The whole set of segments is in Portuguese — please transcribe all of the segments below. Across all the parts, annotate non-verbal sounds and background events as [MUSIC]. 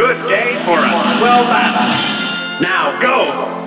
Good day for a swell battle. Now go!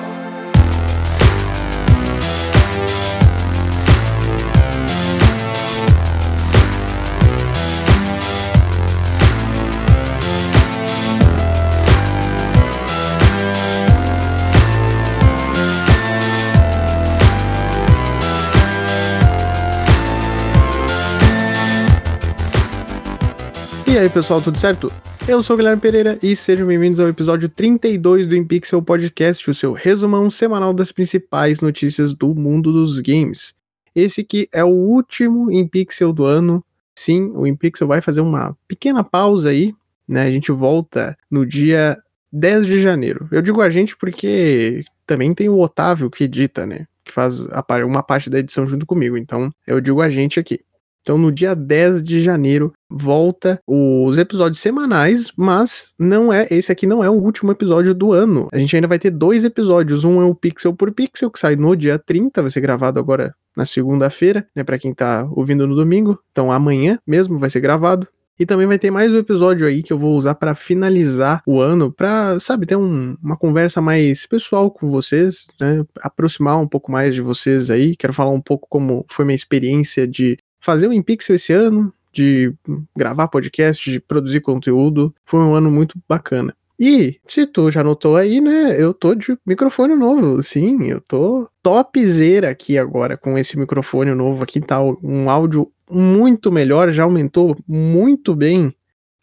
E aí, pessoal, tudo certo? Eu sou o Guilherme Pereira e sejam bem-vindos ao episódio 32 do InPixel Podcast, o seu resumão semanal das principais notícias do mundo dos games. Esse aqui é o último InPixel do ano. Sim, o InPixel vai fazer uma pequena pausa aí, né? A gente volta no dia 10 de janeiro. Eu digo a gente porque também tem o Otávio que edita, né? Que faz uma parte da edição junto comigo. Então, eu digo a gente aqui. Então, no dia 10 de janeiro, volta os episódios semanais, mas não é, esse aqui não é o último episódio do ano. A gente ainda vai ter dois episódios, um é o Pixel por Pixel, que sai no dia 30, vai ser gravado agora na segunda-feira, né, para quem tá ouvindo no domingo. Então, amanhã mesmo vai ser gravado. E também vai ter mais um episódio aí que eu vou usar para finalizar o ano, para, sabe, ter um, uma conversa mais pessoal com vocês, né? Aproximar um pouco mais de vocês aí. Quero falar um pouco como foi minha experiência de fazer o InPixel esse ano, de gravar podcast, de produzir conteúdo. Foi um ano muito bacana. E, se tu já notou aí, né, eu tô de microfone novo, sim, eu tô topzera aqui agora com esse microfone novo aqui, tá um áudio muito melhor, já aumentou muito bem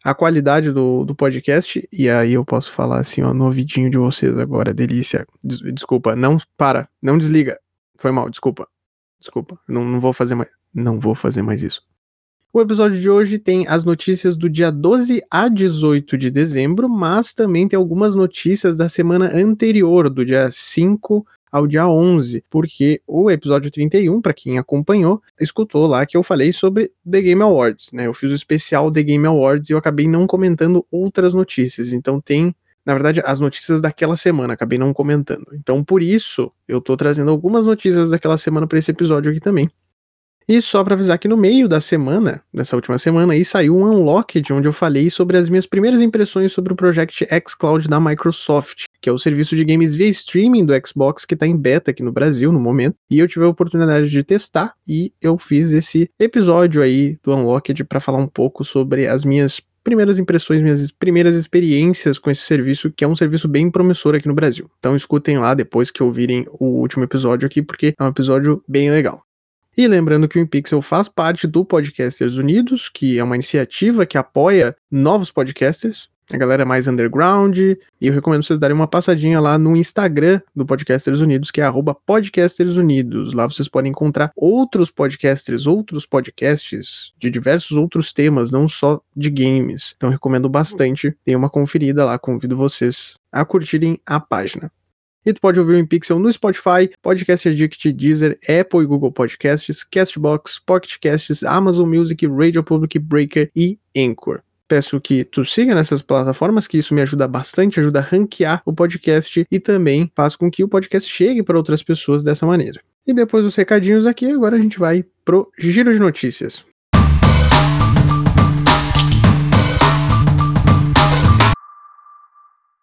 a qualidade do, do podcast, e aí eu posso falar assim, ó, no ouvidinho de vocês agora, delícia. Des desculpa, não, para, não desliga, foi mal, desculpa, desculpa, não, não vou fazer mais. Não vou fazer mais isso. O episódio de hoje tem as notícias do dia 12 a 18 de dezembro, mas também tem algumas notícias da semana anterior, do dia 5 ao dia 11, porque o episódio 31, para quem acompanhou, escutou lá que eu falei sobre The Game Awards, né? Eu fiz o especial The Game Awards e eu acabei não comentando outras notícias, então tem na verdade, as notícias daquela semana, acabei não comentando. Então, por isso, eu tô trazendo algumas notícias daquela semana para esse episódio aqui também. E só para avisar que no meio da semana, dessa última semana, aí saiu um Unlocked, onde eu falei sobre as minhas primeiras impressões sobre o Project xCloud da Microsoft, que é o serviço de games via streaming do Xbox que está em beta aqui no Brasil no momento. E eu tive a oportunidade de testar e eu fiz esse episódio aí do Unlocked para falar um pouco sobre as minhas primeiras impressões, minhas primeiras experiências com esse serviço, que é um serviço bem promissor aqui no Brasil. Então escutem lá depois que ouvirem o último episódio aqui, porque é um episódio bem legal. E lembrando que o InPixel faz parte do Podcasters Unidos, que é uma iniciativa que apoia novos podcasters, a galera mais underground, e eu recomendo vocês darem uma passadinha lá no Instagram do Podcasters Unidos, que é @podcastersunidos. Lá vocês podem encontrar outros podcasters, outros podcasts de diversos outros temas, não só de games. Então recomendo bastante, Dê uma conferida lá, convido vocês a curtirem a página. E tu pode ouvir o InPixel no Spotify, Podcast Addict, Deezer, Apple e Google Podcasts, Castbox, Pocket Casts, Amazon Music, Radio Public, Breaker e Anchor. Peço que tu siga nessas plataformas, que isso me ajuda bastante, ajuda a ranquear o podcast e também faz com que o podcast chegue para outras pessoas dessa maneira. E depois dos recadinhos aqui, agora a gente vai pro giro de notícias.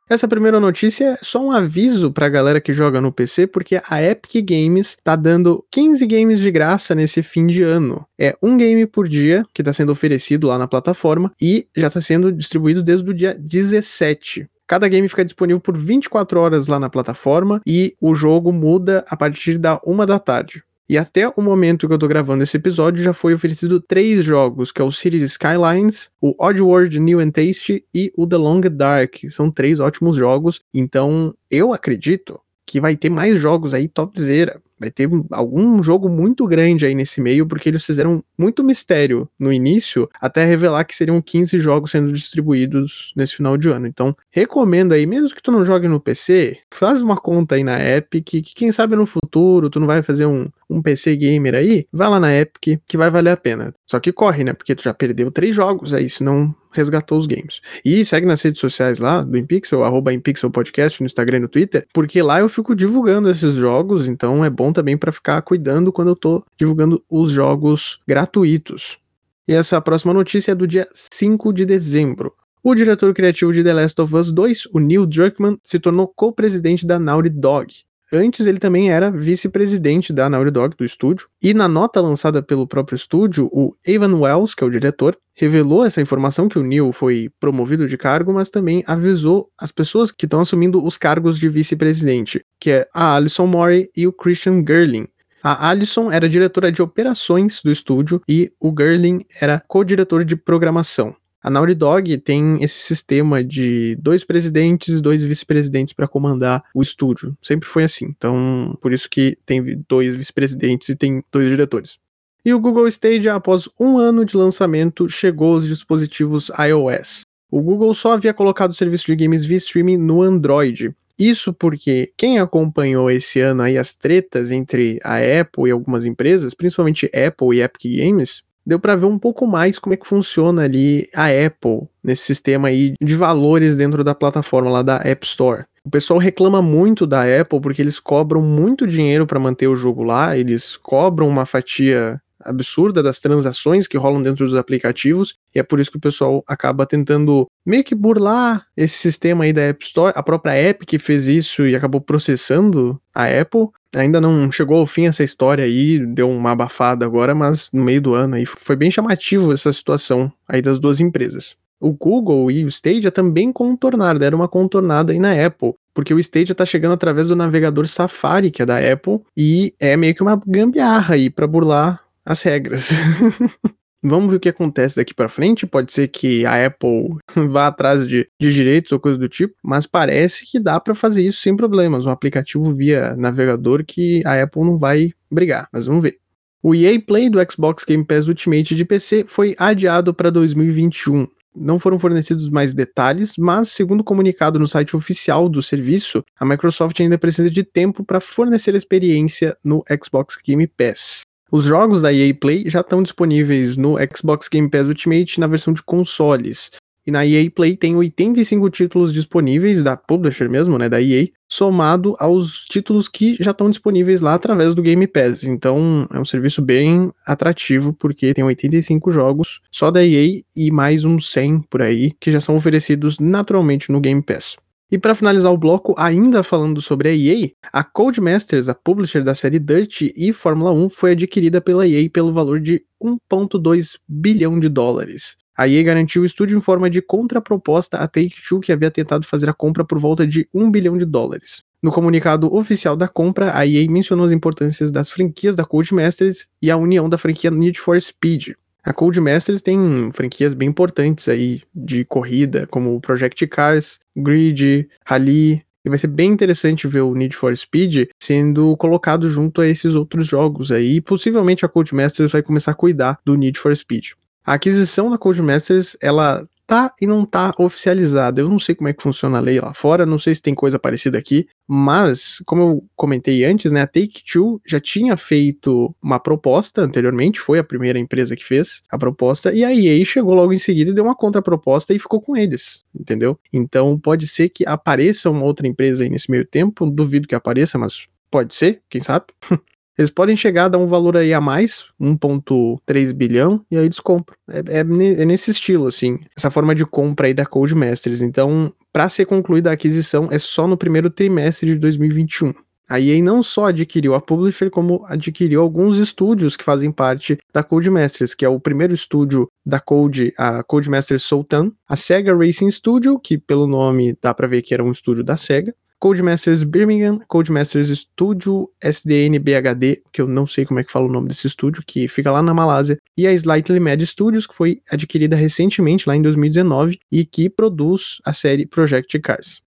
Essa primeira notícia é só um aviso pra galera que joga no PC, porque a Epic Games tá dando 15 games de graça nesse fim de ano. É um game por dia que tá sendo oferecido lá na plataforma e já tá sendo distribuído desde o dia 17. Cada game fica disponível por 24 horas lá na plataforma e o jogo muda a partir da uma da tarde. E até o momento que eu tô gravando esse episódio, já foi oferecido três jogos, que é o Cities Skylines, o Oddworld New and Tasty e o The Long Dark. São três ótimos jogos, então eu acredito que vai ter mais jogos aí topzera. Vai ter algum jogo muito grande aí nesse meio, porque eles fizeram muito mistério no início, até revelar que seriam 15 jogos sendo distribuídos nesse final de ano. Então, recomendo aí, mesmo que tu não jogue no PC, faz uma conta aí na Epic, que quem sabe no futuro tu não vai fazer um, um PC gamer aí, vai lá na Epic, que vai valer a pena. Só que corre, né? Porque tu já perdeu três jogos aí, senão resgatou os games. E segue nas redes sociais lá do Impixel, arroba Impixel Podcast no Instagram e no Twitter, porque lá eu fico divulgando esses jogos, então é bom também para ficar cuidando quando eu tô divulgando os jogos gratuitos. E essa próxima notícia é do dia 5 de dezembro. O diretor criativo de The Last of Us 2, o Neil Druckmann, se tornou co-presidente da Naughty Dog. Antes ele também era vice-presidente da Naughty Dog, do estúdio, e na nota lançada pelo próprio estúdio, o Evan Wells, que é o diretor, revelou essa informação que o Neil foi promovido de cargo, mas também avisou as pessoas que estão assumindo os cargos de vice-presidente, que é a Alison Mori e o Christian Gerling. A Alison era diretora de operações do estúdio e o Gerling era co-diretor de programação. A Naughty Dog tem esse sistema de dois presidentes e dois vice-presidentes para comandar o estúdio. Sempre foi assim. Então, por isso que tem dois vice-presidentes e tem dois diretores. E o Google Stadia, após um ano de lançamento, chegou aos dispositivos iOS. O Google só havia colocado o serviço de games via streaming no Android. Isso porque quem acompanhou esse ano aí as tretas entre a Apple e algumas empresas, principalmente Apple e Epic Games, deu para ver um pouco mais como é que funciona ali a Apple nesse sistema aí de valores dentro da plataforma lá da App Store. O pessoal reclama muito da Apple porque eles cobram muito dinheiro para manter o jogo lá, eles cobram uma fatia absurda das transações que rolam dentro dos aplicativos, e é por isso que o pessoal acaba tentando meio que burlar esse sistema aí da App Store. A própria Epic fez isso e acabou processando a Apple. Ainda não chegou ao fim essa história aí, deu uma abafada agora, mas no meio do ano aí foi bem chamativo essa situação aí das duas empresas. O Google e o Stadia também contornaram, deram uma contornada aí na Apple, porque o Stadia tá chegando através do navegador Safari, que é da Apple, e é meio que uma gambiarra aí para burlar as regras. [LAUGHS] Vamos ver o que acontece daqui para frente. Pode ser que a Apple [LAUGHS] vá atrás de, de direitos ou coisa do tipo, mas parece que dá para fazer isso sem problemas. Um aplicativo via navegador que a Apple não vai brigar, mas vamos ver. O EA Play do Xbox Game Pass Ultimate de PC foi adiado para 2021. Não foram fornecidos mais detalhes, mas, segundo comunicado no site oficial do serviço, a Microsoft ainda precisa de tempo para fornecer a experiência no Xbox Game Pass. Os jogos da EA Play já estão disponíveis no Xbox Game Pass Ultimate na versão de consoles. E na EA Play tem 85 títulos disponíveis da publisher mesmo, né, da EA, somado aos títulos que já estão disponíveis lá através do Game Pass. Então, é um serviço bem atrativo porque tem 85 jogos só da EA e mais uns 100 por aí que já são oferecidos naturalmente no Game Pass. E para finalizar o bloco, ainda falando sobre a EA, a Codemasters, a publisher da série Dirt e Fórmula 1, foi adquirida pela EA pelo valor de 1,2 bilhão de dólares. A EA garantiu o estúdio em forma de contraproposta a Take-Two, que havia tentado fazer a compra por volta de 1 bilhão de dólares. No comunicado oficial da compra, a EA mencionou as importâncias das franquias da Codemasters e a união da franquia Need for Speed. A Codemasters tem franquias bem importantes aí de corrida, como Project Cars, Grid, Rally, e vai ser bem interessante ver o Need for Speed sendo colocado junto a esses outros jogos aí. E possivelmente a Codemasters vai começar a cuidar do Need for Speed. A aquisição da Codemasters, ela tá e não tá oficializada. Eu não sei como é que funciona a lei lá fora, não sei se tem coisa parecida aqui, mas, como eu comentei antes, né, a Take-Two já tinha feito uma proposta anteriormente, foi a primeira empresa que fez a proposta, e a EA chegou logo em seguida e deu uma contraproposta e ficou com eles, entendeu? Então pode ser que apareça uma outra empresa aí nesse meio tempo, duvido que apareça, mas pode ser, quem sabe? [LAUGHS] Eles podem chegar a dar um valor aí a mais, 1.3 bilhão, e aí eles compram. É, é, é, nesse estilo, assim, essa forma de compra aí da Codemasters. Então, para ser concluída a aquisição, é só no primeiro trimestre de 2021. A EA não só adquiriu a Publisher, como adquiriu alguns estúdios que fazem parte da Codemasters, que é o primeiro estúdio da Code, a Codemasters Sultan, a Sega Racing Studio, que pelo nome dá para ver que era um estúdio da Sega, Codemasters Birmingham, Codemasters Studio SDN BHD, que eu não sei como é que fala o nome desse estúdio, que fica lá na Malásia, e a Slightly Mad Studios, que foi adquirida recentemente, lá em 2019, e que produz a série Project Cars.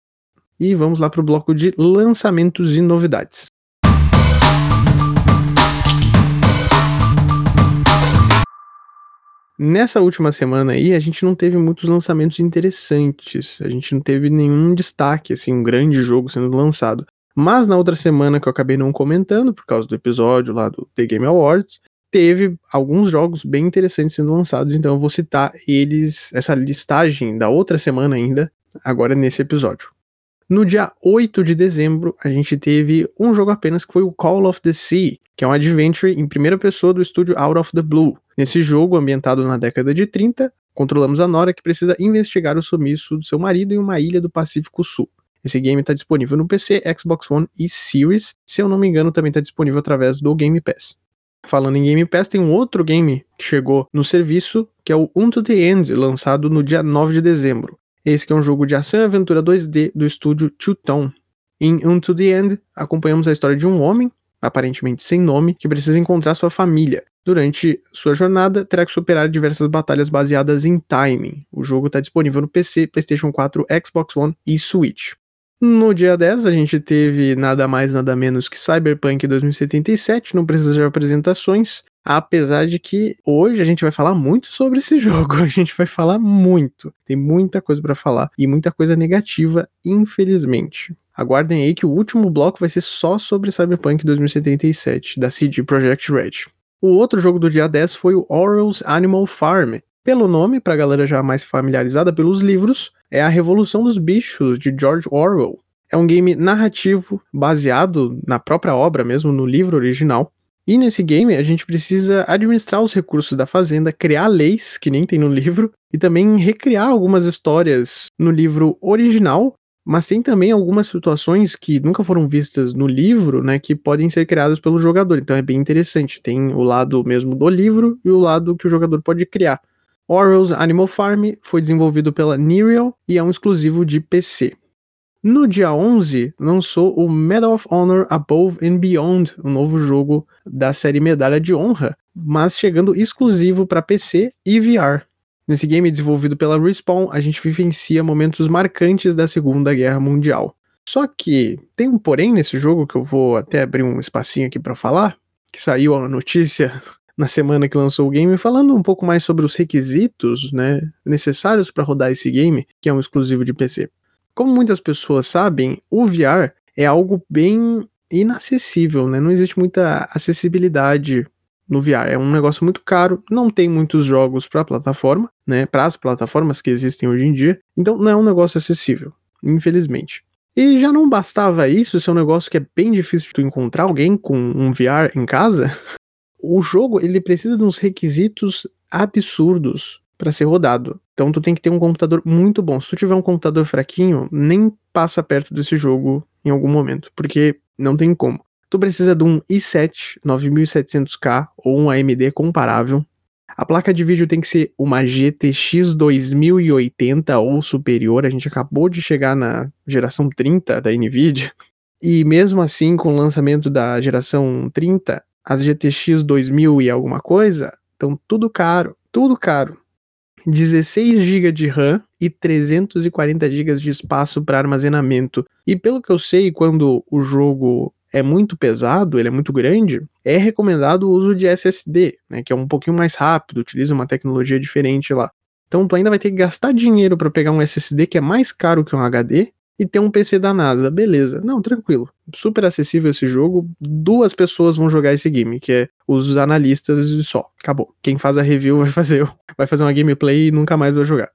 E vamos lá para o bloco de lançamentos e novidades. Nessa última semana aí, a gente não teve muitos lançamentos interessantes. A gente não teve nenhum destaque, assim, um grande jogo sendo lançado. Mas na outra semana que eu acabei não comentando, por causa do episódio lá do The Game Awards, teve alguns jogos bem interessantes sendo lançados, então eu vou citar eles, essa listagem da outra semana ainda, agora nesse episódio. No dia 8 de dezembro, a gente teve um jogo apenas que foi o Call of the Sea, que é um adventure em primeira pessoa do estúdio Out of the Blue. Nesse jogo, ambientado na década de 30, Controlamos a Nora que precisa investigar o sumiço do seu marido em uma ilha do Pacífico Sul. Esse game está disponível no PC, Xbox One e Series. Se eu não me engano, também está disponível através do Game Pass. Falando em Game Pass, tem um outro game que chegou no serviço, que é o Unto the End, lançado no dia 9 de dezembro. Esse que é um jogo de ação e aventura 2D do estúdio Two Tone. Em Unto the End, acompanhamos a história de um homem, aparentemente sem nome, que precisa encontrar sua família. Durante sua jornada, terá que superar diversas batalhas baseadas em timing. O jogo está disponível no PC, PlayStation 4, Xbox One e Switch. No dia 10, a gente teve nada mais nada menos que Cyberpunk 2077, não precisa de apresentações, apesar de que hoje a gente vai falar muito sobre esse [LAUGHS] jogo, a gente vai falar muito, tem muita coisa para falar e muita coisa negativa, infelizmente. Aguardem aí que o último bloco vai ser só sobre Cyberpunk 2077, da CD Projekt Red. O outro jogo do dia 10 foi o Orwell's Animal Farm. Pelo nome, para a galera já mais familiarizada pelos livros, é a Revolução dos Bichos, de George Orwell. É um game narrativo, baseado na própria obra mesmo, no livro original. E nesse game a gente precisa administrar os recursos da fazenda, criar leis, que nem tem no livro, e também recriar algumas histórias no livro original mas tem também algumas situações que nunca foram vistas no livro, né, que podem ser criadas pelo jogador. Então é bem interessante. Tem o lado mesmo do livro e o lado que o jogador pode criar. Orwell's Animal Farm foi desenvolvido pela Nereal e é um exclusivo de PC. No dia 11, lançou o Medal of Honor Above and Beyond, um novo jogo da série Medalha de Honra, mas chegando exclusivo para PC e VR. Nesse game desenvolvido pela Respawn, a gente vivencia momentos marcantes da Segunda Guerra Mundial. Só que tem um porém nesse jogo que eu vou até abrir um espacinho aqui para falar, que saiu a notícia [LAUGHS] na semana que lançou o game, falando um pouco mais sobre os requisitos, né, necessários para rodar esse game, que é um exclusivo de PC. Como muitas pessoas sabem, o VR é algo bem inacessível, né? Não existe muita acessibilidade no VR. É um negócio muito caro, não tem muitos jogos para plataforma, né? Para as plataformas que existem hoje em dia, então não é um negócio acessível, infelizmente. E já não bastava isso, esse é um negócio que é bem difícil de tu encontrar alguém com um VR em casa. [LAUGHS] O jogo ele precisa de uns requisitos absurdos para ser rodado. Então tu tem que ter um computador muito bom. Se tu tiver um computador fraquinho, nem passa perto desse jogo em algum momento, porque não tem como tu precisa de um i7 9700K ou um AMD comparável. A placa de vídeo tem que ser uma GTX 2080 ou superior. A gente acabou de chegar na geração 30 da Nvidia. E mesmo assim, com o lançamento da geração 30, as GTX 2000 e alguma coisa estão tudo caro, tudo caro. 16 GB de RAM e 340 GB de espaço para armazenamento. E pelo que eu sei, quando o jogo é muito pesado, ele é muito grande, é recomendado o uso de SSD, né, que é um pouquinho mais rápido, utiliza uma tecnologia diferente lá. Então tu ainda vai ter que gastar dinheiro para pegar um SSD que é mais caro que um HD e ter um PC da NASA, beleza. Não, tranquilo. Super acessível esse jogo. Duas pessoas vão jogar esse game, que é os analistas e só. Acabou. Quem faz a review [LAUGHS] vai fazer, vai fazer uma gameplay e nunca mais vai jogar.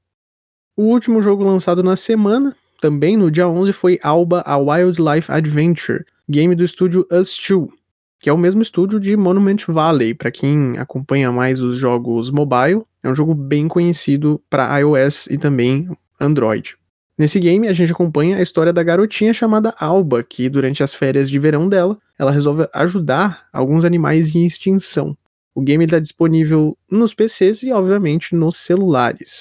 O último jogo lançado na semana, também no dia 11, foi Alba A Wildlife Adventure, game do estúdio Us2, que é o mesmo estúdio de Monument Valley, para quem acompanha mais os jogos mobile, é um jogo bem conhecido para iOS e também Android. Nesse game, a gente acompanha a história da garotinha chamada Alba, que durante as férias de verão dela, ela resolve ajudar alguns animais em extinção. O game está disponível nos PCs e, obviamente, nos celulares.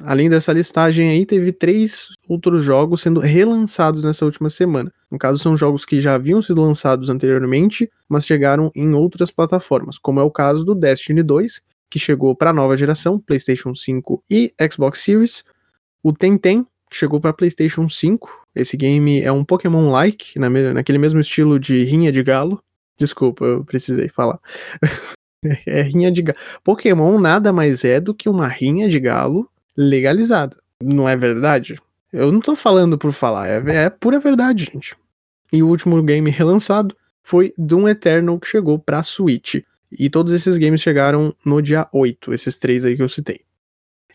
Além dessa listagem aí, teve três outros jogos sendo relançados nessa última semana. No caso, são jogos que já haviam sido lançados anteriormente, mas chegaram em outras plataformas, como é o caso do Destiny 2, que chegou para a nova geração, PlayStation 5 e Xbox Series. O Tenten, que chegou para PlayStation 5. Esse game é um Pokémon-like, na naquele mesmo estilo de Rinha de Galo. Desculpa, eu precisei falar. [LAUGHS] é rinha de galo. Pokémon nada mais é do que uma rinha de galo legalizada. Não é verdade? Eu não tô falando por falar, é, é pura verdade, gente. E o último game relançado foi Doom Eternal, que chegou pra Switch. E todos esses games chegaram no dia 8, esses três aí que eu citei.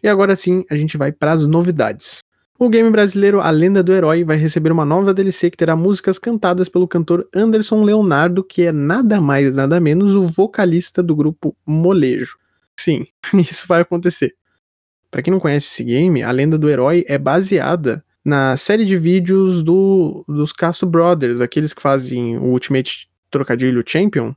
E agora sim, a gente vai para as novidades. O game brasileiro A Lenda do Herói vai receber uma nova DLC que terá músicas cantadas pelo cantor Anderson Leonardo, que é nada mais nada menos o vocalista do grupo Molejo. Sim, [LAUGHS] isso vai acontecer. Para quem não conhece esse game, a Lenda do Herói é baseada na série de vídeos do, dos Castro Brothers, aqueles que fazem o Ultimate Trocadilho Champion,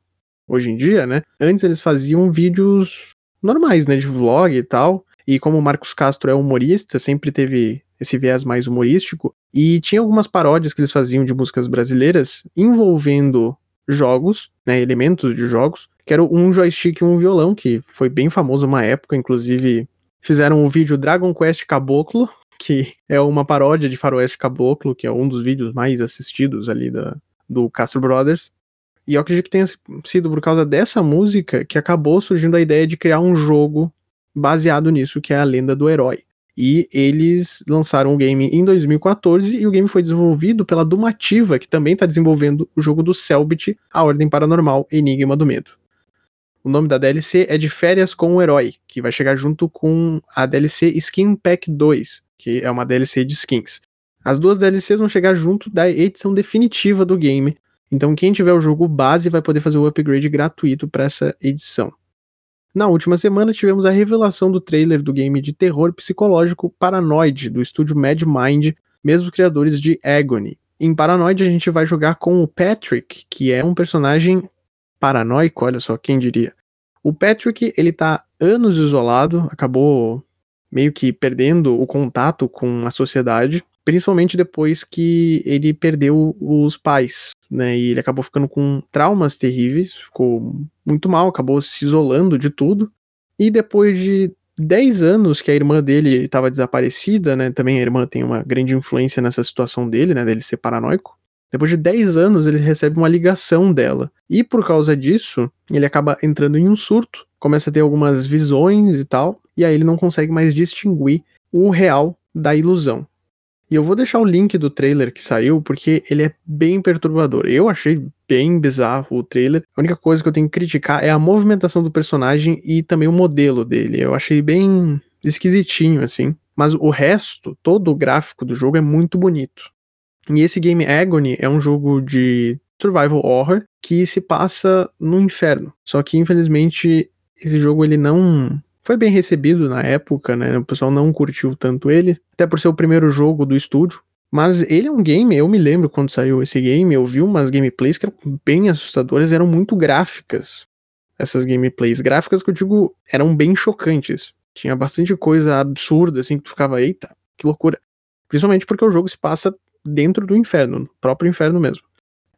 hoje em dia, né? Antes eles faziam vídeos normais, né, de vlog e tal. E como o Marcos Castro é humorista, sempre teve esse viés mais humorístico. E tinha algumas paródias que eles faziam de músicas brasileiras envolvendo jogos, né, elementos de jogos, que era um joystick e um violão, que foi bem famoso uma época, inclusive fizeram o vídeo Dragon Quest Caboclo, [LAUGHS] que é uma paródia de Faroeste Caboclo, que é um dos vídeos mais assistidos ali da, do Castro Brothers. E eu acredito que tenha sido por causa dessa música que acabou surgindo a ideia de criar um jogo baseado nisso, que é a lenda do herói. E eles lançaram o game em 2014 e o game foi desenvolvido pela Dumativa, que também está desenvolvendo o jogo do Selbit, A Ordem Paranormal Enigma do Medo. O nome da DLC é De Férias com o Herói, que vai chegar junto com a DLC Skin Pack 2, que é uma DLC de skins. As duas DLCs vão chegar junto da edição definitiva do game, então quem tiver o jogo base vai poder fazer o upgrade gratuito para essa edição. Na última semana tivemos a revelação do trailer do game de terror psicológico Paranoid, do estúdio Mad Mind, mesmos criadores de Agony. Em Paranoid a gente vai jogar com o Patrick, que é um personagem paranoico, olha só, quem diria. O Patrick, ele tá anos isolado, acabou meio que perdendo o contato com a sociedade, principalmente depois que ele perdeu os pais, né? E ele acabou ficando com traumas terríveis, ficou muito mal, acabou se isolando de tudo. E depois de 10 anos que a irmã dele estava desaparecida, né? Também a irmã tem uma grande influência nessa situação dele, né? Dele ser paranoico. Depois de 10 anos, ele recebe uma ligação dela. E por causa disso, ele acaba entrando em um surto, começa a ter algumas visões e tal, e aí ele não consegue mais distinguir o real da ilusão. E eu vou deixar o link do trailer que saiu, porque ele é bem perturbador. Eu achei bem bizarro o trailer. A única coisa que eu tenho que criticar é a movimentação do personagem e também o modelo dele. Eu achei bem esquisitinho, assim. Mas o resto, todo o gráfico do jogo é muito bonito. E esse game Agony é um jogo de survival horror que se passa no inferno. Só que infelizmente esse jogo ele não foi bem recebido na época, né? O pessoal não curtiu tanto ele, até por ser o primeiro jogo do estúdio. Mas ele é um game, eu me lembro quando saiu esse game, eu vi umas gameplays que eram bem assustadoras, eram muito gráficas. Essas gameplays gráficas que eu digo eram bem chocantes. Tinha bastante coisa absurda, assim, que tu ficava, eita, que loucura. Principalmente porque o jogo se passa dentro do inferno, no próprio inferno mesmo.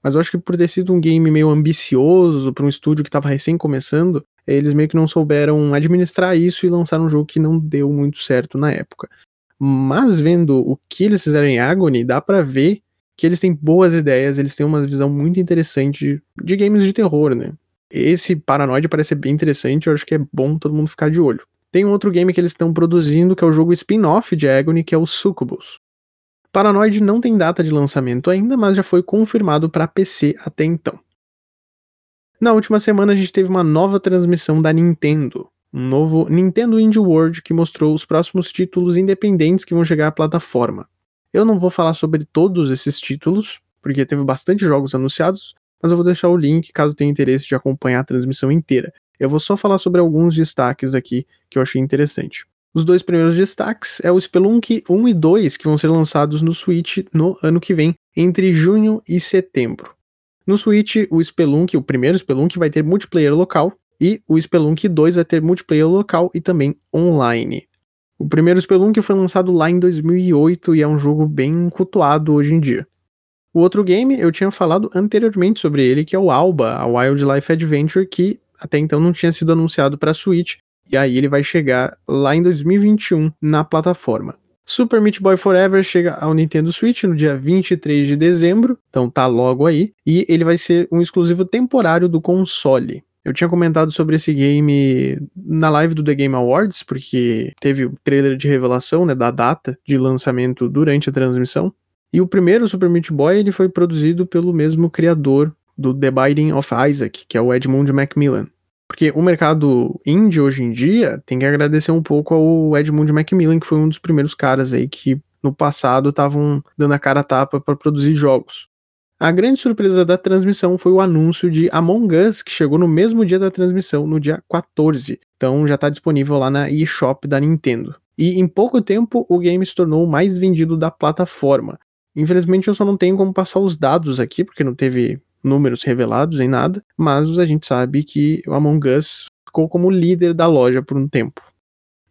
Mas eu acho que por ter sido um game meio ambicioso para um estúdio que estava recém começando, eles meio que não souberam administrar isso e lançaram um jogo que não deu muito certo na época. Mas vendo o que eles fizeram em Agony, dá para ver que eles têm boas ideias, eles têm uma visão muito interessante de games de terror, né? Esse Paranoid parece ser bem interessante, eu acho que é bom todo mundo ficar de olho. Tem um outro game que eles estão produzindo, que é o jogo spin-off de Agony, que é o Succubus. Paranoid não tem data de lançamento ainda, mas já foi confirmado para PC até então. Na última semana a gente teve uma nova transmissão da Nintendo, um novo Nintendo Indie World que mostrou os próximos títulos independentes que vão chegar à plataforma. Eu não vou falar sobre todos esses títulos, porque teve bastante jogos anunciados, mas eu vou deixar o link caso tenha interesse de acompanhar a transmissão inteira. Eu vou só falar sobre alguns destaques aqui que eu achei interessante. Os dois primeiros destaques é o Spelunk 1 e 2, que vão ser lançados no Switch no ano que vem, entre junho e setembro. No Switch, o Spelunk, o primeiro Spelunk, vai ter multiplayer local, e o Spelunk 2 vai ter multiplayer local e também online. O primeiro Spelunk foi lançado lá em 2008 e é um jogo bem cultuado hoje em dia. O outro game, eu tinha falado anteriormente sobre ele, que é o Alba, a Wildlife Adventure, que até então não tinha sido anunciado para Switch, e aí ele vai chegar lá em 2021 na plataforma. Super Meat Boy Forever chega ao Nintendo Switch no dia 23 de dezembro, então tá logo aí, e ele vai ser um exclusivo temporário do console. Eu tinha comentado sobre esse game na live do The Game Awards, porque teve o trailer de revelação, né, da data de lançamento durante a transmissão. E o primeiro Super Meat Boy ele foi produzido pelo mesmo criador do The Binding of Isaac, que é o Edmund Macmillan. Porque o mercado indie hoje em dia tem que agradecer um pouco ao Edmund Macmillan, que foi um dos primeiros caras aí que no passado estavam dando a cara a tapa para produzir jogos. A grande surpresa da transmissão foi o anúncio de Among Us, que chegou no mesmo dia da transmissão, no dia 14. Então já está disponível lá na eShop da Nintendo. e em pouco tempo o game se tornou o mais vendido da plataforma. Infelizmente eu só não tenho como passar os dados aqui, porque não teve números revelados nem nada, mas a gente sabe que o Among Us ficou como líder da loja por um tempo.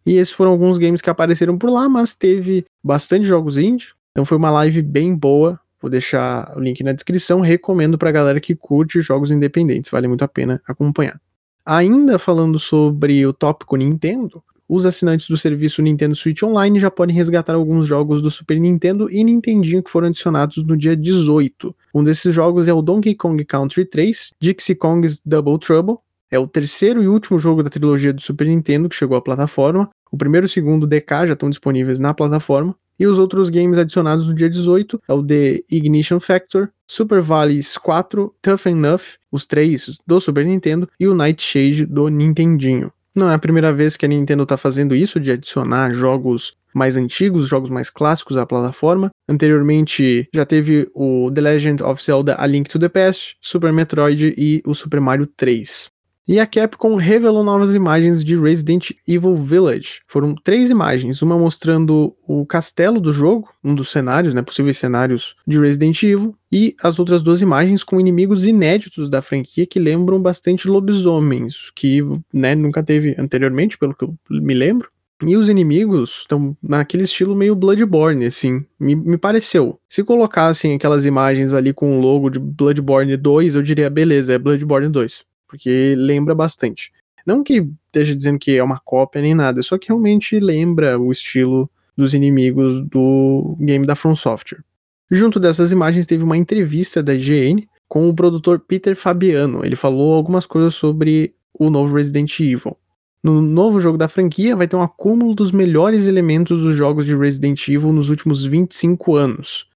E esses foram alguns games que apareceram por lá, mas teve bastante jogos indie, então foi uma live bem boa. Vou deixar o link na descrição, recomendo pra galera que curte jogos independentes, vale muito a pena acompanhar. Ainda falando sobre o tópico Nintendo, os assinantes do serviço Nintendo Switch Online já podem resgatar alguns jogos do Super Nintendo e Nintendinho que foram adicionados no dia 18. Um desses jogos é o Donkey Kong Country 3, Dixie Kong's Double Trouble, é o terceiro e último jogo da trilogia do Super Nintendo que chegou à plataforma. O primeiro e o segundo DK já estão disponíveis na plataforma. E os outros games adicionados no dia 18 é o The Ignition Factor, Super Valleys 4, Tough Enough, os três do Super Nintendo, e o Nightshade do Nintendinho. Não é a primeira vez que a Nintendo está fazendo isso, de adicionar jogos mais antigos, jogos mais clássicos à plataforma. Anteriormente já teve o The Legend of Zelda A Link to the Past, Super Metroid e o Super Mario 3. E a Capcom revelou novas imagens de Resident Evil Village. Foram três imagens, uma mostrando o castelo do jogo, um dos cenários, né, possíveis cenários de Resident Evil, e as outras duas imagens com inimigos inéditos da franquia que lembram bastante lobisomens, que né, nunca teve anteriormente, pelo que eu me lembro. E os inimigos estão naquele estilo meio Bloodborne, assim, me, me pareceu. Se colocassem aquelas imagens ali com o logo de Bloodborne 2, eu diria, beleza, é Bloodborne 2 porque lembra bastante. Não que esteja dizendo que é uma cópia nem nada, só que realmente lembra o estilo dos inimigos do game da From Software. Junto dessas imagens teve uma entrevista da IGN com o produtor Peter Fabiano. Ele falou algumas coisas sobre o novo Resident Evil. No novo jogo da franquia vai ter um acúmulo dos melhores elementos dos jogos de Resident Evil nos últimos 25 anos.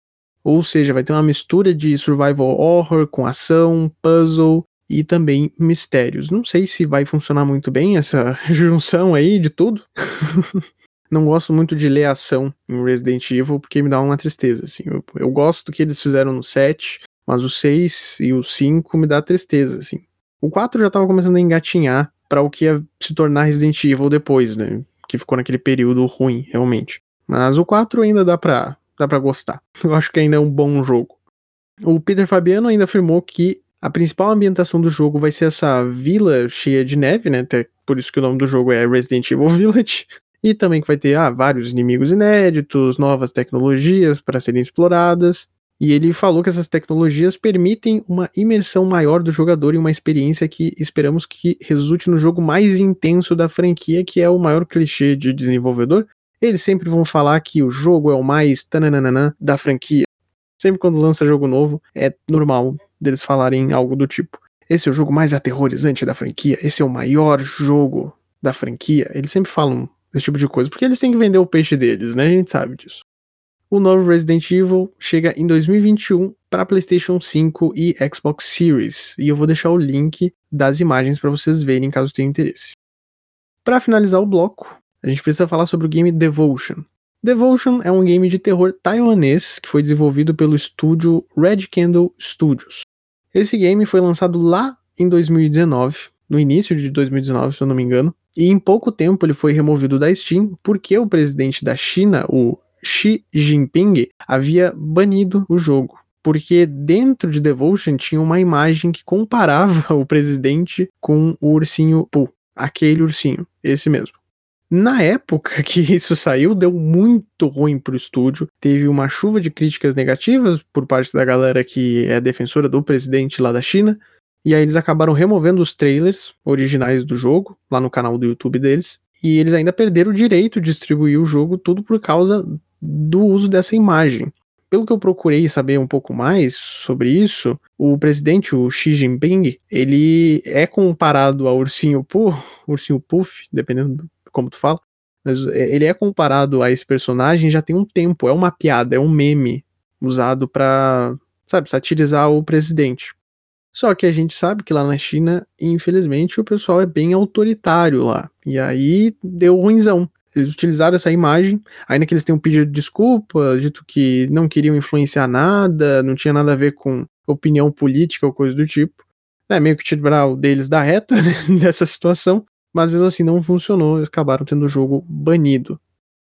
Ou seja, vai ter uma mistura de survival horror com ação, puzzle e também mistérios. Não sei se vai funcionar muito bem essa [LAUGHS] junção aí de tudo. [LAUGHS] Não gosto muito de ler ação em Resident Evil porque me dá uma tristeza. Assim. Eu, eu gosto do que eles fizeram no 7, mas o 6 e o 5 me dá tristeza. Assim. O 4 já tava começando a engatinhar para o que ia se tornar Resident Evil depois, né? Que ficou naquele período ruim, realmente. Mas o 4 ainda dá pra, dá pra gostar. [LAUGHS] Eu acho que ainda é um bom jogo. O Peter Fabiano ainda afirmou que a principal ambientação do jogo vai ser essa vila cheia de neve, né? Até por isso que o nome do jogo é Resident Evil Village. E também que vai ter ah, vários inimigos inéditos, novas tecnologias para serem exploradas. E ele falou que essas tecnologias permitem uma imersão maior do jogador e uma experiência que esperamos que resulte no jogo mais intenso da franquia, que é o maior clichê de desenvolvedor. Eles sempre vão falar que o jogo é o mais tananana da franquia. Sempre quando lança jogo novo, é normal deles falarem algo do tipo: esse é o jogo mais aterrorizante da franquia, esse é o maior jogo da franquia. Eles sempre falam esse tipo de coisa, porque eles têm que vender o peixe deles, né? A gente sabe disso. O novo Resident Evil chega em 2021 para PlayStation 5 e Xbox Series, e eu vou deixar o link das imagens para vocês verem caso tenham interesse. Para finalizar o bloco, a gente precisa falar sobre o game Devotion. Devotion é um game de terror taiwanês que foi desenvolvido pelo estúdio Red Candle Studios. Esse game foi lançado lá em 2019, no início de 2019, se eu não me engano, e em pouco tempo ele foi removido da Steam porque o presidente da China, o Xi Jinping, havia banido o jogo. Porque dentro de Devotion tinha uma imagem que comparava [LAUGHS] o presidente com o ursinho Pooh, aquele ursinho, esse mesmo. Na época [LAUGHS] que isso saiu, deu muito ruim pro estúdio. Teve uma chuva de críticas negativas por parte da galera que é defensora do presidente lá da China. E aí eles acabaram removendo os trailers originais do jogo, lá no canal do YouTube deles. E eles ainda perderam o direito de distribuir o jogo, tudo por causa do uso dessa imagem. Pelo que eu procurei saber um pouco mais sobre isso, o presidente, o Xi Jinping, ele é comparado ao ursinho Pooh, [LAUGHS] ursinho Puff, dependendo como tu fala, mas é, ele é comparado a esse personagem já tem um tempo, é uma piada, é um meme usado para, sabe, satirizar o presidente. Só que a gente sabe que lá na China, infelizmente, o pessoal é bem autoritário lá. E aí deu ruimzão. Eles utilizaram essa imagem, ainda que eles tenham pedido desculpa, dito que não queriam influenciar nada, não tinha nada a ver com opinião política ou coisa do tipo. É meio que tirar o deles da reta [LAUGHS] né, nessa situação mas mesmo assim não funcionou, eles acabaram tendo o jogo banido.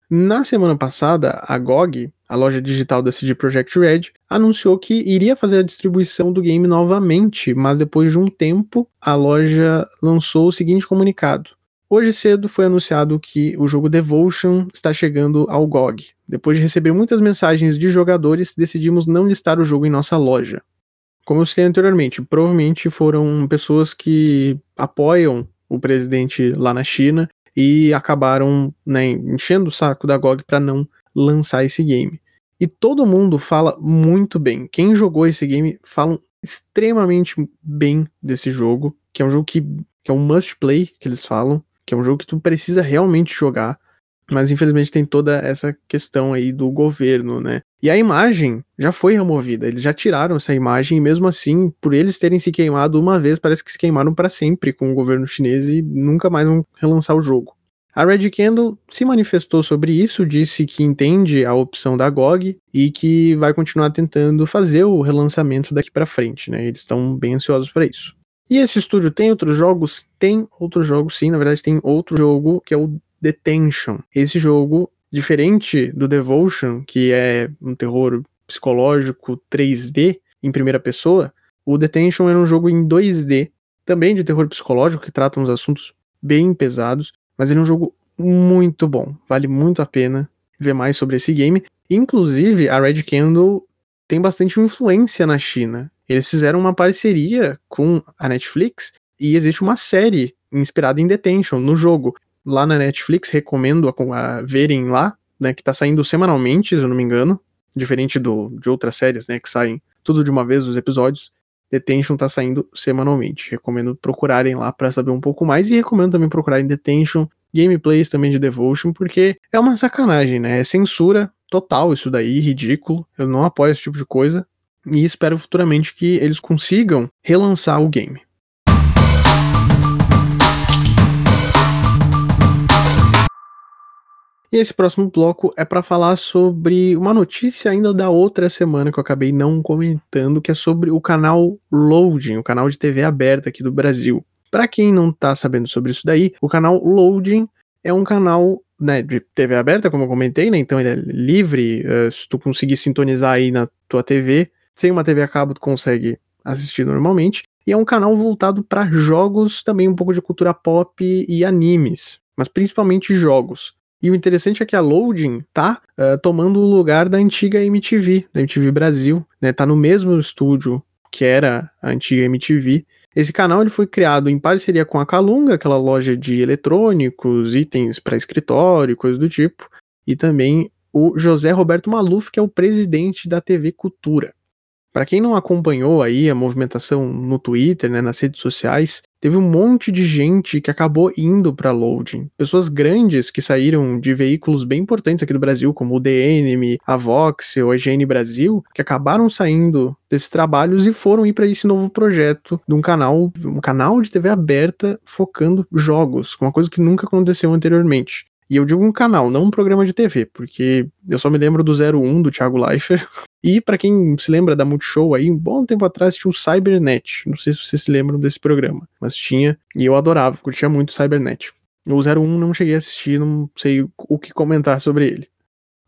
Na semana passada, a GOG, a loja digital da CD Projekt Red, anunciou que iria fazer a distribuição do game novamente, mas depois de um tempo, a loja lançou o seguinte comunicado. Hoje cedo foi anunciado que o jogo Devotion está chegando ao GOG. Depois de receber muitas mensagens de jogadores, decidimos não listar o jogo em nossa loja. Como eu citei anteriormente, provavelmente foram pessoas que apoiam o presidente lá na China e acabaram né, enchendo o saco da GOG para não lançar esse game. E todo mundo fala muito bem. Quem jogou esse game falam extremamente bem desse jogo, que é um jogo que, que é um must play, que eles falam, que é um jogo que tu precisa realmente jogar. Mas infelizmente tem toda essa questão aí do governo, né? E a imagem já foi removida, eles já tiraram essa imagem e mesmo assim, por eles terem se queimado uma vez, parece que se queimaram para sempre com o governo chinês e nunca mais vão relançar o jogo. A Red Candle se manifestou sobre isso, disse que entende a opção da GOG e que vai continuar tentando fazer o relançamento daqui para frente, né? Eles estão bem ansiosos para isso. E esse estúdio tem outros jogos? Tem outros jogos, sim. Na verdade, tem outro jogo que é o Detention. Esse jogo, diferente do Devotion, que é um terror psicológico 3D em primeira pessoa, o Detention era um jogo em 2D, também de terror psicológico, que trata uns assuntos bem pesados, mas ele é um jogo muito bom. Vale muito a pena ver mais sobre esse game. Inclusive, a Red Candle tem bastante influência na China. Eles fizeram uma parceria com a Netflix e existe uma série inspirada em Detention no jogo lá na Netflix, recomendo a, a verem lá, né, que tá saindo semanalmente, se eu não me engano, diferente do, de outras séries, né, que saem tudo de uma vez os episódios. Detention tá saindo semanalmente. Recomendo procurarem lá para saber um pouco mais e recomendo também procurarem Detention, gameplays também de Devotion, porque é uma sacanagem, né? É censura total isso daí, ridículo. Eu não apoio esse tipo de coisa e espero futuramente que eles consigam relançar o game. E esse próximo bloco é para falar sobre uma notícia ainda da outra semana que eu acabei não comentando, que é sobre o canal Loading, o canal de TV aberta aqui do Brasil. Para quem não tá sabendo sobre isso daí, o canal Loading é um canal né, de TV aberta, como eu comentei, né? Então ele é livre, uh, se tu conseguir sintonizar aí na tua TV, sem uma TV a cabo tu consegue assistir normalmente. E é um canal voltado para jogos, também um pouco de cultura pop e animes, mas principalmente jogos. E o interessante é que a Loading tá uh, tomando o lugar da antiga MTV, da MTV Brasil, né? Tá no mesmo estúdio que era a antiga MTV. Esse canal ele foi criado em parceria com a Calunga, aquela loja de eletrônicos, itens para escritório, coisas do tipo, e também o José Roberto Maluf, que é o presidente da TV Cultura. Para quem não acompanhou aí a movimentação no Twitter, né, nas redes sociais, teve um monte de gente que acabou indo para loading. Pessoas grandes que saíram de veículos bem importantes aqui do Brasil, como o DNM, a Voxel, a IGN Brasil, que acabaram saindo desses trabalhos e foram ir para esse novo projeto de um canal, um canal de TV aberta focando jogos, uma coisa que nunca aconteceu anteriormente. E eu digo um canal, não um programa de TV, porque eu só me lembro do 01 do Thiago Leifert. [LAUGHS] E para quem se lembra da Multishow aí, um bom tempo atrás tinha o Cybernet. Não sei se vocês se lembram desse programa, mas tinha e eu adorava, curtia muito o Cybernet. O 01 não cheguei a assistir, não sei o que comentar sobre ele.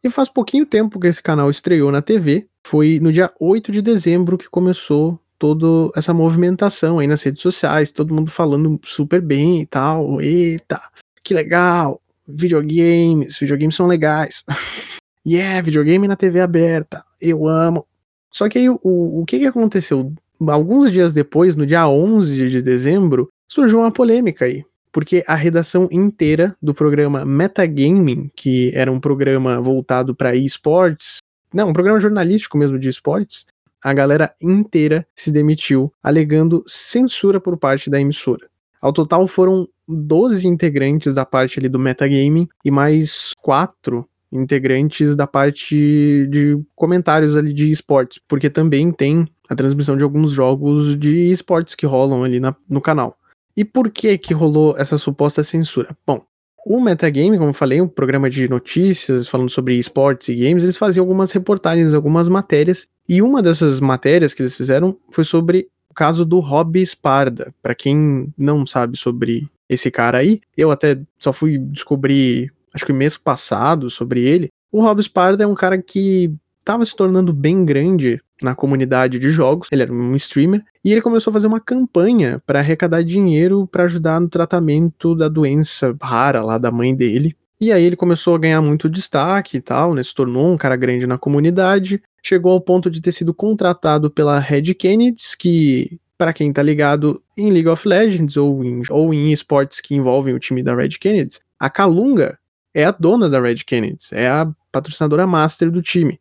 E faz pouquinho tempo que esse canal estreou na TV, foi no dia 8 de dezembro que começou toda essa movimentação aí nas redes sociais, todo mundo falando super bem e tal. Eita, que legal! Videogames, videogames são legais. [LAUGHS] yeah, videogame na TV aberta, eu amo. Só que aí o, o que, que aconteceu? Alguns dias depois, no dia 11 de dezembro, surgiu uma polêmica aí. Porque a redação inteira do programa Metagaming, que era um programa voltado para esportes, não, um programa jornalístico mesmo de esportes, a galera inteira se demitiu, alegando censura por parte da emissora. Ao total foram 12 integrantes da parte ali do metagaming e mais quatro integrantes da parte de comentários ali de esportes, porque também tem a transmissão de alguns jogos de esportes que rolam ali na, no canal. E por que que rolou essa suposta censura? Bom, o Metagame, como eu falei, um programa de notícias falando sobre esportes e games, eles faziam algumas reportagens, algumas matérias, e uma dessas matérias que eles fizeram foi sobre o caso do Rob Sparda. Para quem não sabe sobre esse cara aí, eu até só fui descobrir acho que mês passado, sobre ele. O Rob Sparda é um cara que estava se tornando bem grande na comunidade de jogos, ele era um streamer, e ele começou a fazer uma campanha para arrecadar dinheiro para ajudar no tratamento da doença rara lá da mãe dele. E aí ele começou a ganhar muito destaque e tal, né? Se tornou um cara grande na comunidade, chegou ao ponto de ter sido contratado pela Red Kennedy, que para quem tá ligado em League of Legends ou em, ou em esportes que envolvem o time da Red Kennedy, a Kalunga é a dona da Red Kennedy, é a patrocinadora master do time.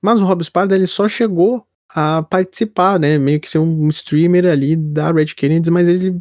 Mas o Rob Sparda ele só chegou a participar, né? Meio que ser um streamer ali da Red Kennedy, mas ele.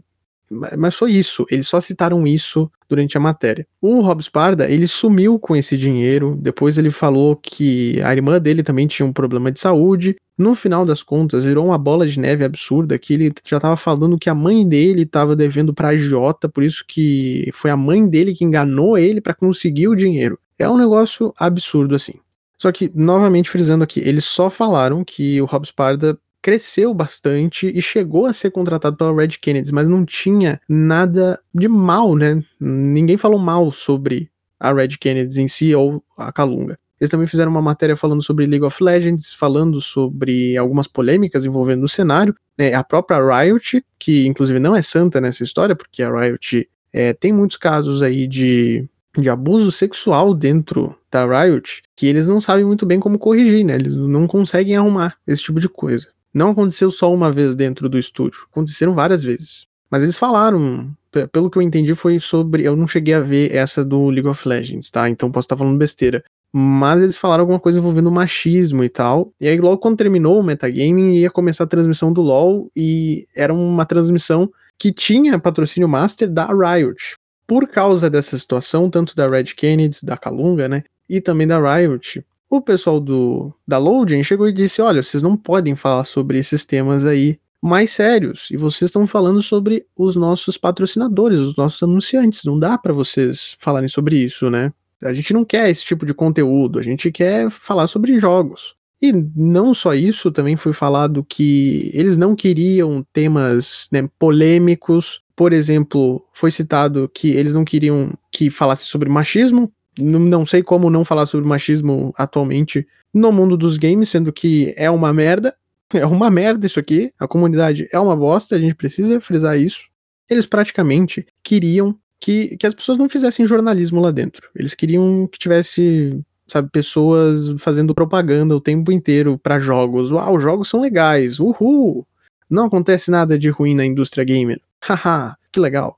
Mas foi isso, eles só citaram isso durante a matéria. O Rob Sparda, ele sumiu com esse dinheiro, depois ele falou que a irmã dele também tinha um problema de saúde. No final das contas, virou uma bola de neve absurda que ele já estava falando que a mãe dele estava devendo para a agiota, por isso que foi a mãe dele que enganou ele para conseguir o dinheiro. É um negócio absurdo assim. Só que, novamente frisando aqui, eles só falaram que o Rob Sparda cresceu bastante e chegou a ser contratado pela Red Kennedy, mas não tinha nada de mal, né? Ninguém falou mal sobre a Red Kennedy em si ou a Kalunga. Eles também fizeram uma matéria falando sobre League of Legends, falando sobre algumas polêmicas envolvendo o cenário. Né? A própria Riot, que inclusive não é santa nessa história, porque a Riot é, tem muitos casos aí de de abuso sexual dentro da Riot que eles não sabem muito bem como corrigir, né? Eles não conseguem arrumar esse tipo de coisa. Não aconteceu só uma vez dentro do estúdio, aconteceram várias vezes. Mas eles falaram, pelo que eu entendi, foi sobre. Eu não cheguei a ver essa do League of Legends, tá? Então posso estar falando besteira. Mas eles falaram alguma coisa envolvendo machismo e tal. E aí, logo quando terminou o metagaming, ia começar a transmissão do LoL. E era uma transmissão que tinha patrocínio master da Riot por causa dessa situação, tanto da Red Kennedy, da Kalunga, né, e também da Riot, o pessoal do da Loading chegou e disse: olha, vocês não podem falar sobre esses temas aí mais sérios, e vocês estão falando sobre os nossos patrocinadores, os nossos anunciantes, não dá para vocês falarem sobre isso, né? A gente não quer esse tipo de conteúdo, a gente quer falar sobre jogos. E não só isso, também foi falado que eles não queriam temas né, polêmicos. Por exemplo, foi citado que eles não queriam que falasse sobre machismo. Não sei como não falar sobre machismo atualmente no mundo dos games, sendo que é uma merda. [LAUGHS] É uma merda isso aqui. A comunidade é uma bosta, a gente precisa frisar isso. Eles praticamente queriam que, que as pessoas não fizessem jornalismo lá dentro. Eles queriam que tivesse sabe, pessoas fazendo propaganda o tempo inteiro para jogos. Uau, os jogos são legais, uhul! Não acontece nada de ruim na indústria gamer. [LAUGHS] Haha, que legal.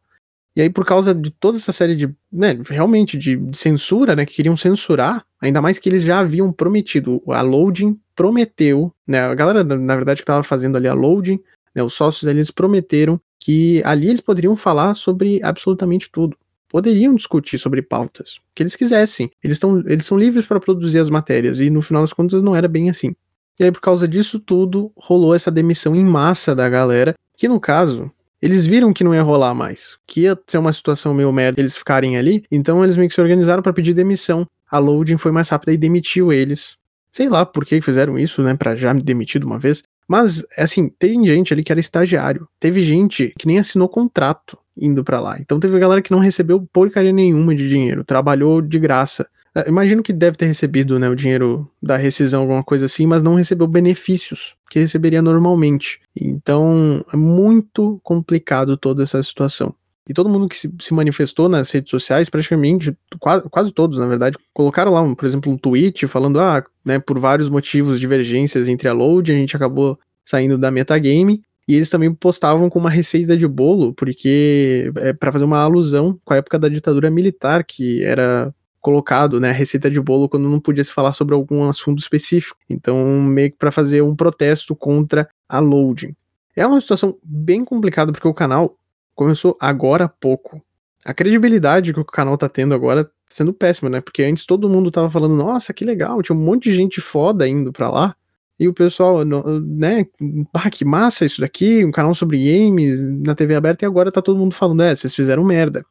E aí, por causa de toda essa série de, né, realmente, de, de, censura, né, que queriam censurar, ainda mais que eles já haviam prometido, a Loading prometeu, né, a galera, na verdade, que tava fazendo ali a Loading, né, os sócios, eles prometeram que ali eles poderiam falar sobre absolutamente tudo poderiam discutir sobre pautas que eles quisessem. Eles, tão, eles são livres para produzir as matérias, e no final das contas não era bem assim. E aí, por causa disso tudo, rolou essa demissão em massa da galera, que no caso, eles viram que não ia rolar mais, que ia ser uma situação meio merda eles ficarem ali, então eles meio que se organizaram para pedir demissão. A Loading foi mais rápida e demitiu eles. Sei lá por que fizeram isso, né, para já me demitir de uma vez. Mas, assim, tem gente ali que era estagiário. Teve gente que nem assinou contrato indo para lá. Então teve galera que não recebeu porcaria nenhuma de dinheiro, trabalhou de graça. É, imagino que deve ter recebido né, o dinheiro da rescisão, alguma coisa assim, mas não recebeu benefícios que receberia normalmente. Então é muito complicado toda essa situação. E todo mundo que se, se manifestou nas redes sociais, praticamente, quase, quase, todos, na verdade, colocaram lá, por exemplo, um tweet falando, ah, né, por vários motivos, divergências entre a Load, a gente acabou saindo da metagame, e eles também postavam com uma receita de bolo, porque é para fazer uma alusão com a época da ditadura militar, que era colocado, né, receita de bolo quando não podia se falar sobre algum assunto específico. Então, meio que para fazer um protesto contra a loading. É uma situação bem complicada porque o canal começou agora há pouco. A credibilidade que o canal tá tendo agora tá sendo péssima, né? Porque antes todo mundo tava falando, nossa, que legal, tinha um monte de gente foda indo pra lá. E o pessoal, né, ah, que massa isso daqui, um canal sobre games na TV aberta, e agora tá todo mundo falando, é, vocês fizeram merda.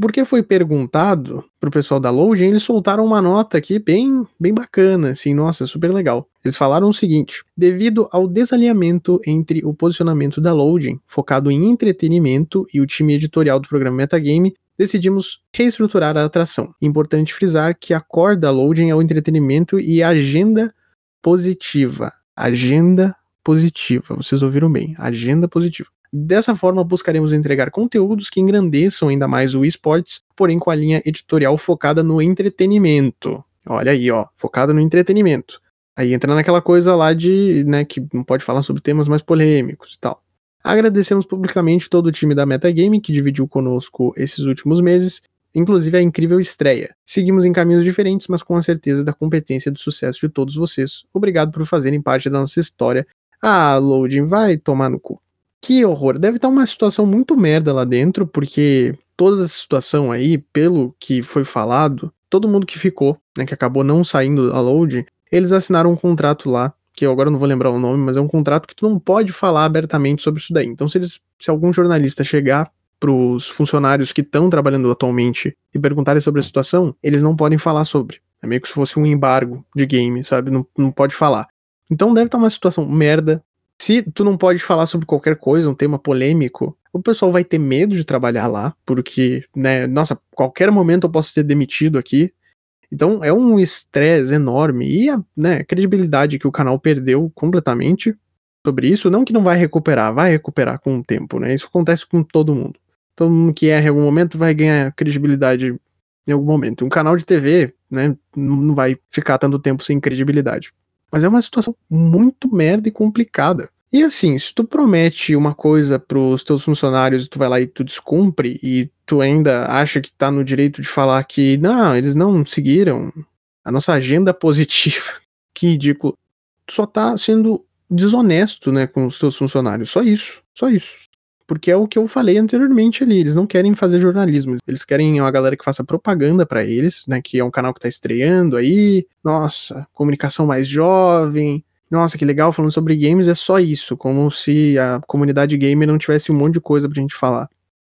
Porque foi perguntado pro pessoal da Loading, eles soltaram uma nota aqui bem, bem bacana, assim, nossa, super legal. Eles falaram o seguinte: devido ao desalinhamento entre o posicionamento da Loading, focado em entretenimento, e o time editorial do programa Metagame, decidimos reestruturar a atração. Importante frisar que a core da Loading é o entretenimento e a agenda positiva. Agenda positiva, vocês ouviram bem, agenda positiva. Dessa forma, buscaremos entregar conteúdos que engrandeçam ainda mais o esportes, porém com a linha editorial focada no entretenimento. Olha aí, ó, focada no entretenimento. Aí entra naquela coisa lá de, né, que não pode falar sobre temas mais polêmicos e tal. Agradecemos publicamente todo o time da Metagame que dividiu conosco esses últimos meses, inclusive a incrível estreia. Seguimos em caminhos diferentes, mas com a certeza da competência e do sucesso de todos vocês. Obrigado por fazerem parte da nossa história. Ah, Loading, vai tomar no cu. Que horror. Deve estar uma situação muito merda lá dentro, porque toda essa situação aí, pelo que foi falado, todo mundo que ficou, né, que acabou não saindo da Loading, eles assinaram um contrato lá, que eu agora não vou lembrar o nome, mas é um contrato que tu não pode falar abertamente sobre isso daí. Então, se, eles, se algum jornalista chegar pros funcionários que estão trabalhando atualmente e perguntarem sobre a situação, eles não podem falar sobre. É meio que se fosse um embargo de game, sabe? Não, não pode falar. Então deve estar uma situação merda. Se tu não pode falar sobre qualquer coisa, um tema polêmico, o pessoal vai ter medo de trabalhar lá, porque, né, nossa, qualquer momento eu posso ser demitido aqui. Então é um estresse enorme e a né, credibilidade que o canal perdeu completamente sobre isso, não que não vai recuperar, vai recuperar com o tempo, né? Isso acontece com todo mundo. Todo mundo que erra em algum momento vai ganhar credibilidade em algum momento. Um canal de TV, né, não vai ficar tanto tempo sem credibilidade. Mas é uma situação muito merda e complicada. E assim, se tu promete uma coisa pros teus funcionários tu vai lá e tu descumpre e tu ainda acha que tá no direito de falar que não, eles não seguiram a nossa agenda positiva. [LAUGHS] que ridículo. Tu só tá sendo desonesto, né, com os teus funcionários. Só isso. Só isso. Porque é o que eu falei anteriormente ali, eles não querem fazer jornalismo, eles querem uma galera que faça propaganda para eles, né, que é um canal que tá estreando aí. Nossa, comunicação mais jovem, nossa, que legal, falando sobre games é só isso, como se a comunidade gamer não tivesse um monte de coisa pra gente falar.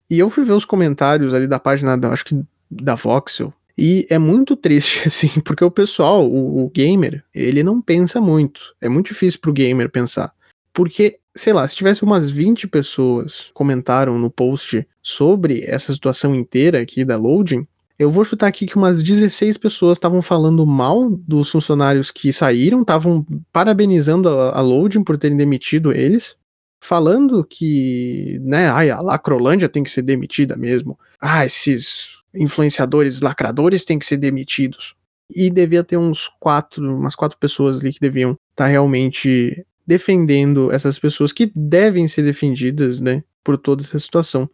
E eu fui ver os comentários ali da página, da, acho que da Voxel, e é muito triste, [LAUGHS] assim, porque o pessoal, o, o, gamer, ele não pensa muito. É muito difícil pro gamer pensar. Porque, sei lá, se tivesse umas 20 pessoas comentaram no post sobre essa situação inteira aqui da loading, eu vou chutar aqui que umas 16 pessoas estavam falando mal dos funcionários que saíram, estavam parabenizando a, a Loading por terem demitido eles, falando que, né, ai, a Lacrolândia tem que ser demitida mesmo. Ah, esses influenciadores lacradores têm que ser demitidos. E devia ter uns quatro, umas quatro pessoas ali que deviam estar tá realmente defendendo essas pessoas que devem ser defendidas, né, por toda essa situação.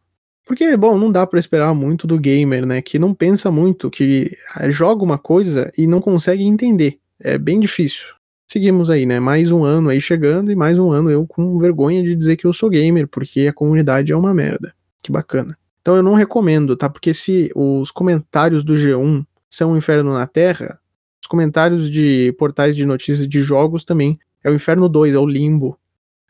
Porque, bom, não dá para esperar muito do gamer, né? Que não pensa muito, que eh, joga uma coisa e não consegue entender. É bem difícil. Seguimos aí, né? Mais um ano aí chegando e mais um ano eu com vergonha de dizer que eu sou gamer, porque a comunidade é uma merda. Que bacana. Então eu não recomendo, tá? Porque se os comentários do G1 são um inferno na Terra, os comentários de portais de notícias de jogos também é o inferno 2, é o limbo.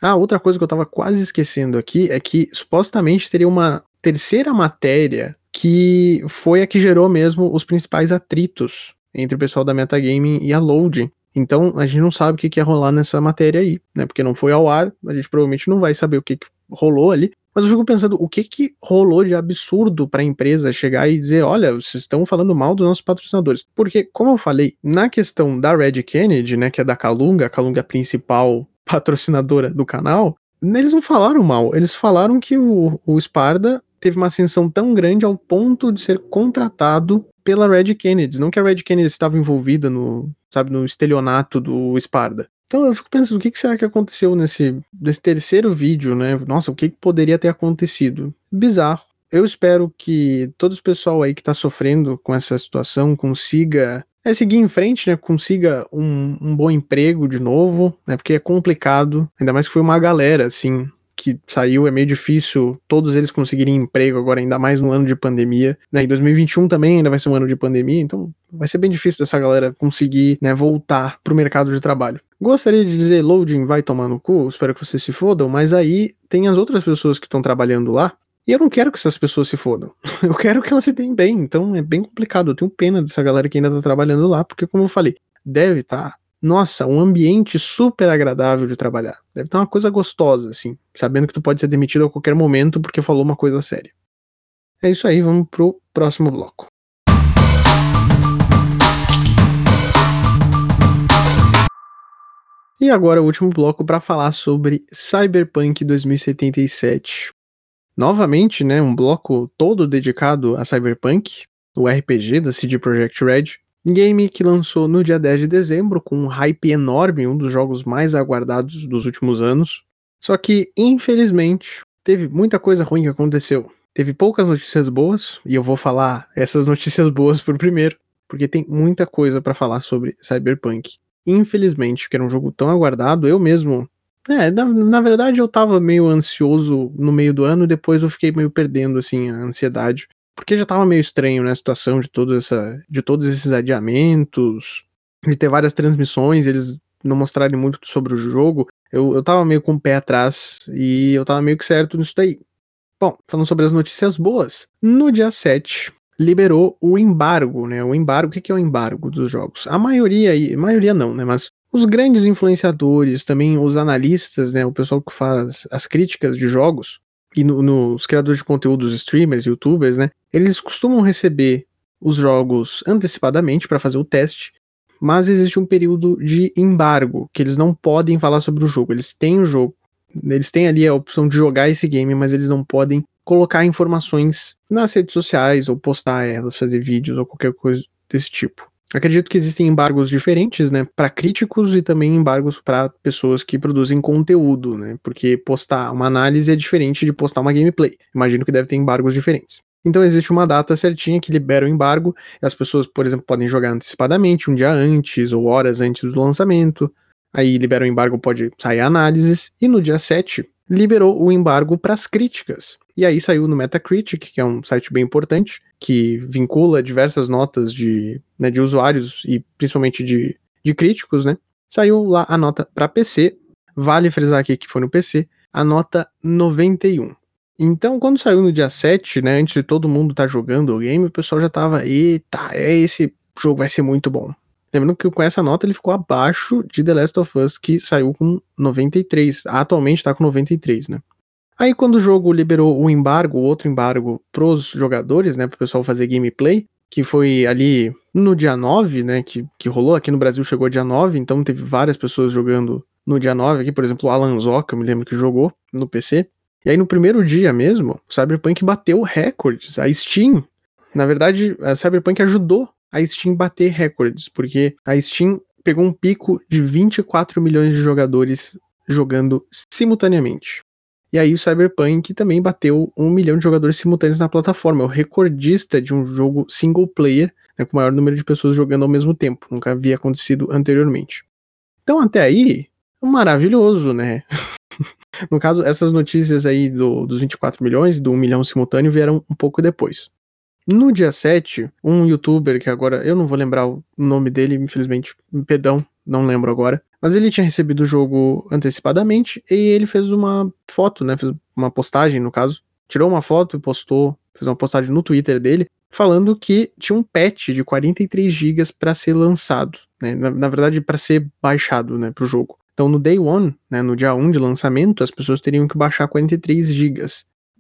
Ah, outra coisa que eu tava quase esquecendo aqui é que supostamente teria uma terceira matéria que foi a que gerou mesmo os principais atritos entre o pessoal da Metagaming e a Loading. Então a gente não sabe o que, que ia rolar nessa matéria aí, né? Porque não foi ao ar, a gente provavelmente não vai saber o que, que rolou ali. Mas eu fico pensando, o que que rolou de absurdo para a empresa chegar e dizer, olha, vocês estão falando mal dos nossos patrocinadores? Porque, como eu falei, na questão da Red Kennedy, né, que é da Calunga, a Calunga principal [LAUGHS] patrocinadora do canal, eles não falaram mal, eles falaram que o, o Sparda teve uma ascensão tão grande ao ponto de ser contratado pela Red Kennedy. Não que a Red Kennedy estava envolvida no, sabe, no estelionato do Sparda. Então eu fico pensando, o que, será que aconteceu nesse, nesse terceiro vídeo, né? Nossa, o que, que poderia ter acontecido? Bizarro. Eu espero que todo o pessoal aí que tá sofrendo com essa situação consiga é, seguir em frente, né? Consiga um, um bom emprego de novo, né? Porque é complicado, ainda mais que foi uma galera, assim, que saiu, é meio difícil todos eles conseguirem emprego agora, ainda mais no ano de pandemia. Né? Em 2021 também ainda vai ser um ano de pandemia, então vai ser bem difícil dessa galera conseguir né, voltar pro mercado de trabalho. Gostaria de dizer loading vai tomar no cu, espero que vocês se fodam, mas aí tem as outras pessoas que estão trabalhando lá. E eu não quero que essas pessoas se fodam. [LAUGHS] Eu quero que elas se deem bem. Então é bem complicado. Eu tenho pena dessa galera que ainda tá trabalhando lá, porque, como eu falei, deve estar tá nossa, um ambiente super agradável de trabalhar. Deve estar uma coisa gostosa, assim, sabendo que tu pode ser demitido a qualquer momento porque falou uma coisa séria. É isso aí, vamos pro próximo bloco. E agora o último bloco para falar sobre Cyberpunk 2077. Novamente, né, um bloco todo dedicado a Cyberpunk, o RPG da CD Projekt Red, game que lançou no dia 10 de dezembro com um hype enorme, um dos jogos mais aguardados dos últimos anos. Só que, infelizmente, teve muita coisa ruim que aconteceu. Teve poucas notícias boas, e eu vou falar essas [LAUGHS] notícias boas por primeiro, porque tem muita coisa para falar sobre Cyberpunk. Infelizmente, que era um jogo tão aguardado, eu mesmo. É, na, na verdade eu tava meio ansioso no meio do ano, depois eu fiquei meio perdendo, assim, a ansiedade. Porque já tava meio estranho, né, a situação de, toda essa, de todos esses adiamentos, de ter várias transmissões, eles não mostrarem muito sobre o jogo. Eu, eu tava meio com o pé atrás e eu tava meio que certo nisso daí. Bom, falando sobre as notícias boas, no dia 7 liberou o embargo, né? O embargo, o que é o embargo dos jogos? A maioria, maioria não, né? Mas os grandes influenciadores, também os analistas, né? O pessoal que faz as críticas de jogos, e no, nos criadores de conteúdo, os streamers, youtubers, né? Eles costumam receber os jogos antecipadamente para fazer o teste, mas existe um período de embargo, que eles não podem falar sobre o jogo. Eles têm o jogo, eles têm ali a opção de jogar esse game, mas eles não podem colocar informações nas redes sociais ou postar elas, fazer vídeos ou qualquer coisa desse tipo. Acredito que existem embargos diferentes, né, para críticos e também embargos para pessoas que produzem conteúdo, né, porque postar uma análise é diferente de postar uma gameplay. Imagino que deve ter embargos diferentes. Então existe uma data certinha que libera o embargo, as pessoas, por exemplo, podem jogar antecipadamente, um dia antes ou horas antes do lançamento. Aí libera o embargo, pode sair análises, e no dia 7 liberou o embargo para as críticas. E aí saiu no Metacritic, que é um site bem importante, que vincula diversas notas de, né, de usuários e principalmente de, de críticos, né? Saiu lá a nota para PC, vale frisar aqui que foi no PC, a nota 91. Então, quando saiu no dia 7, né, antes de todo mundo estar tá jogando o game, o pessoal já tava, eita, é esse jogo vai ser muito bom. Lembrando que com essa nota ele ficou abaixo de The Last of Us, que saiu com 93. Atualmente tá com 93, né? Aí quando o jogo liberou o embargo, outro embargo pros jogadores, né, pro pessoal fazer gameplay, que foi ali no dia 9, né, que, que rolou, aqui no Brasil chegou dia 9, então teve várias pessoas jogando no dia 9 aqui, por exemplo, o Alan Zoka, eu me lembro que jogou no PC. E aí no primeiro dia mesmo, o Cyberpunk bateu recordes, a Steam, na verdade, a Cyberpunk ajudou a Steam bater recordes, porque a Steam pegou um pico de 24 milhões de jogadores jogando simultaneamente. E aí o Cyberpunk também bateu um milhão de jogadores simultâneos na plataforma, é o recordista de um jogo single player, né, com o maior número de pessoas jogando ao mesmo tempo, nunca havia acontecido anteriormente. Então até aí, maravilhoso, né? [LAUGHS] no caso, essas notícias aí do, dos 24 milhões, do 1 milhão simultâneo, vieram um pouco depois. No dia 7, um youtuber que agora eu não vou lembrar o nome dele, infelizmente, perdão, não lembro agora, mas ele tinha recebido o jogo antecipadamente e ele fez uma foto, né, fez uma postagem no caso, tirou uma foto e postou, fez uma postagem no Twitter dele falando que tinha um patch de 43 GB para ser lançado, né, na, na verdade para ser baixado, né, pro jogo. Então no day one, né, no dia 1 de lançamento, as pessoas teriam que baixar 43 GB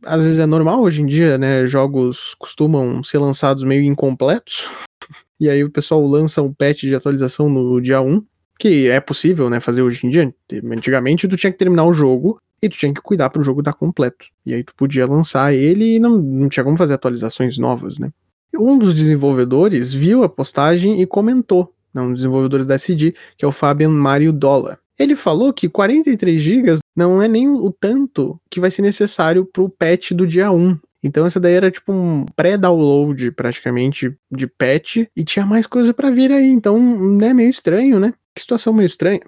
às vezes é normal hoje em dia, né? Jogos costumam ser lançados meio incompletos. [LAUGHS] E aí o pessoal lança um patch de atualização no dia 1, que é possível, né, fazer hoje em dia. Antigamente tu tinha que terminar o jogo e tu tinha que cuidar para o jogo estar completo. E aí tu podia lançar ele e não, não tinha como fazer atualizações novas, né? Um dos desenvolvedores viu a postagem e comentou, né, um dos desenvolvedores da SD, que é o Fabian Mario Dollar. Ele falou que 43 GB não é nem o tanto que vai ser necessário pro patch do dia 1. Então essa daí era tipo um pré-download praticamente de patch e tinha mais coisa para vir aí. Então, né, meio estranho, né? Que situação meio estranha.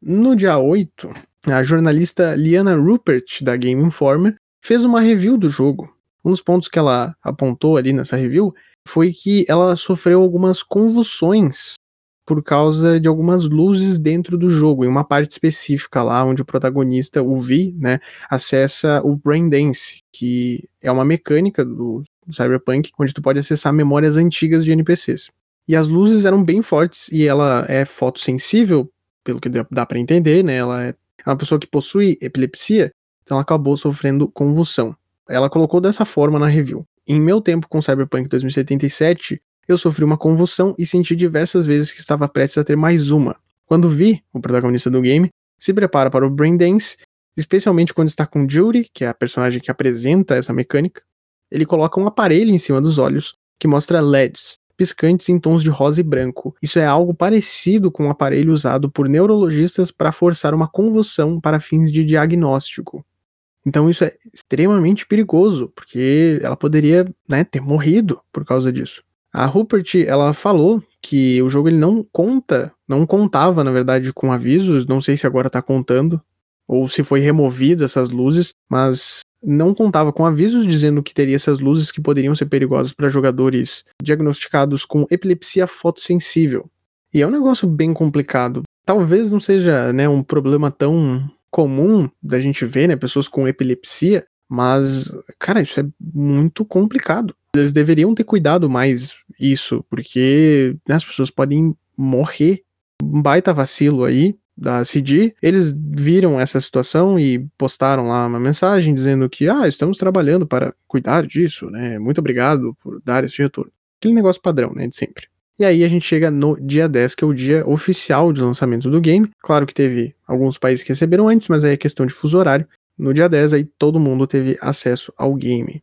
No dia 8, a jornalista Liana Rupert da Game Informer fez uma review do jogo. Um dos pontos que ela apontou ali nessa review foi que ela sofreu algumas convulsões por causa de algumas luzes dentro do jogo, em uma parte específica lá onde o protagonista, o Vi, né, acessa o Brain Dance, que é uma mecânica do, do Cyberpunk, onde tu pode acessar memórias antigas de NPCs. E as luzes eram bem fortes e ela é fotossensível, pelo que dá para entender, né? Ela é uma pessoa que possui epilepsia, então ela acabou sofrendo convulsão. Ela colocou dessa forma na review. em meu tempo com Cyberpunk 2077, eu sofri uma convulsão e senti diversas vezes que estava prestes a ter mais uma. Quando vi o protagonista do game se prepara para o Braindance, especialmente quando está com Judy, que é a personagem que apresenta essa mecânica, ele coloca um aparelho em cima dos olhos que mostra LEDs, piscantes em tons de rosa e branco. Isso é algo parecido com o um aparelho usado por neurologistas para forçar uma convulsão para fins de diagnóstico. Então isso é extremamente perigoso, porque ela poderia né, ter morrido por causa disso. A Rupert, ela falou que o jogo ele não conta, não contava, na verdade, com avisos, não sei se agora tá contando, ou se foi removido essas luzes, mas não contava com avisos dizendo que teria essas luzes que poderiam ser perigosas para jogadores diagnosticados com epilepsia fotossensível. E é um negócio bem complicado. Talvez não seja né, um problema tão comum da gente ver, né, pessoas com epilepsia, mas, cara, isso é muito complicado. Eles deveriam ter cuidado mais isso, porque né, as pessoas podem morrer. Um baita vacilo aí, da CD, eles viram essa situação e postaram lá uma mensagem dizendo que, ah, estamos trabalhando para cuidar disso, né? Muito obrigado por dar esse retorno. Aquele negócio padrão, né, de sempre. E aí a gente chega no dia 10, que é o dia oficial de lançamento do game. Claro que teve alguns países que receberam antes, mas aí é questão de fuso horário. No dia 10 aí todo mundo teve acesso ao game.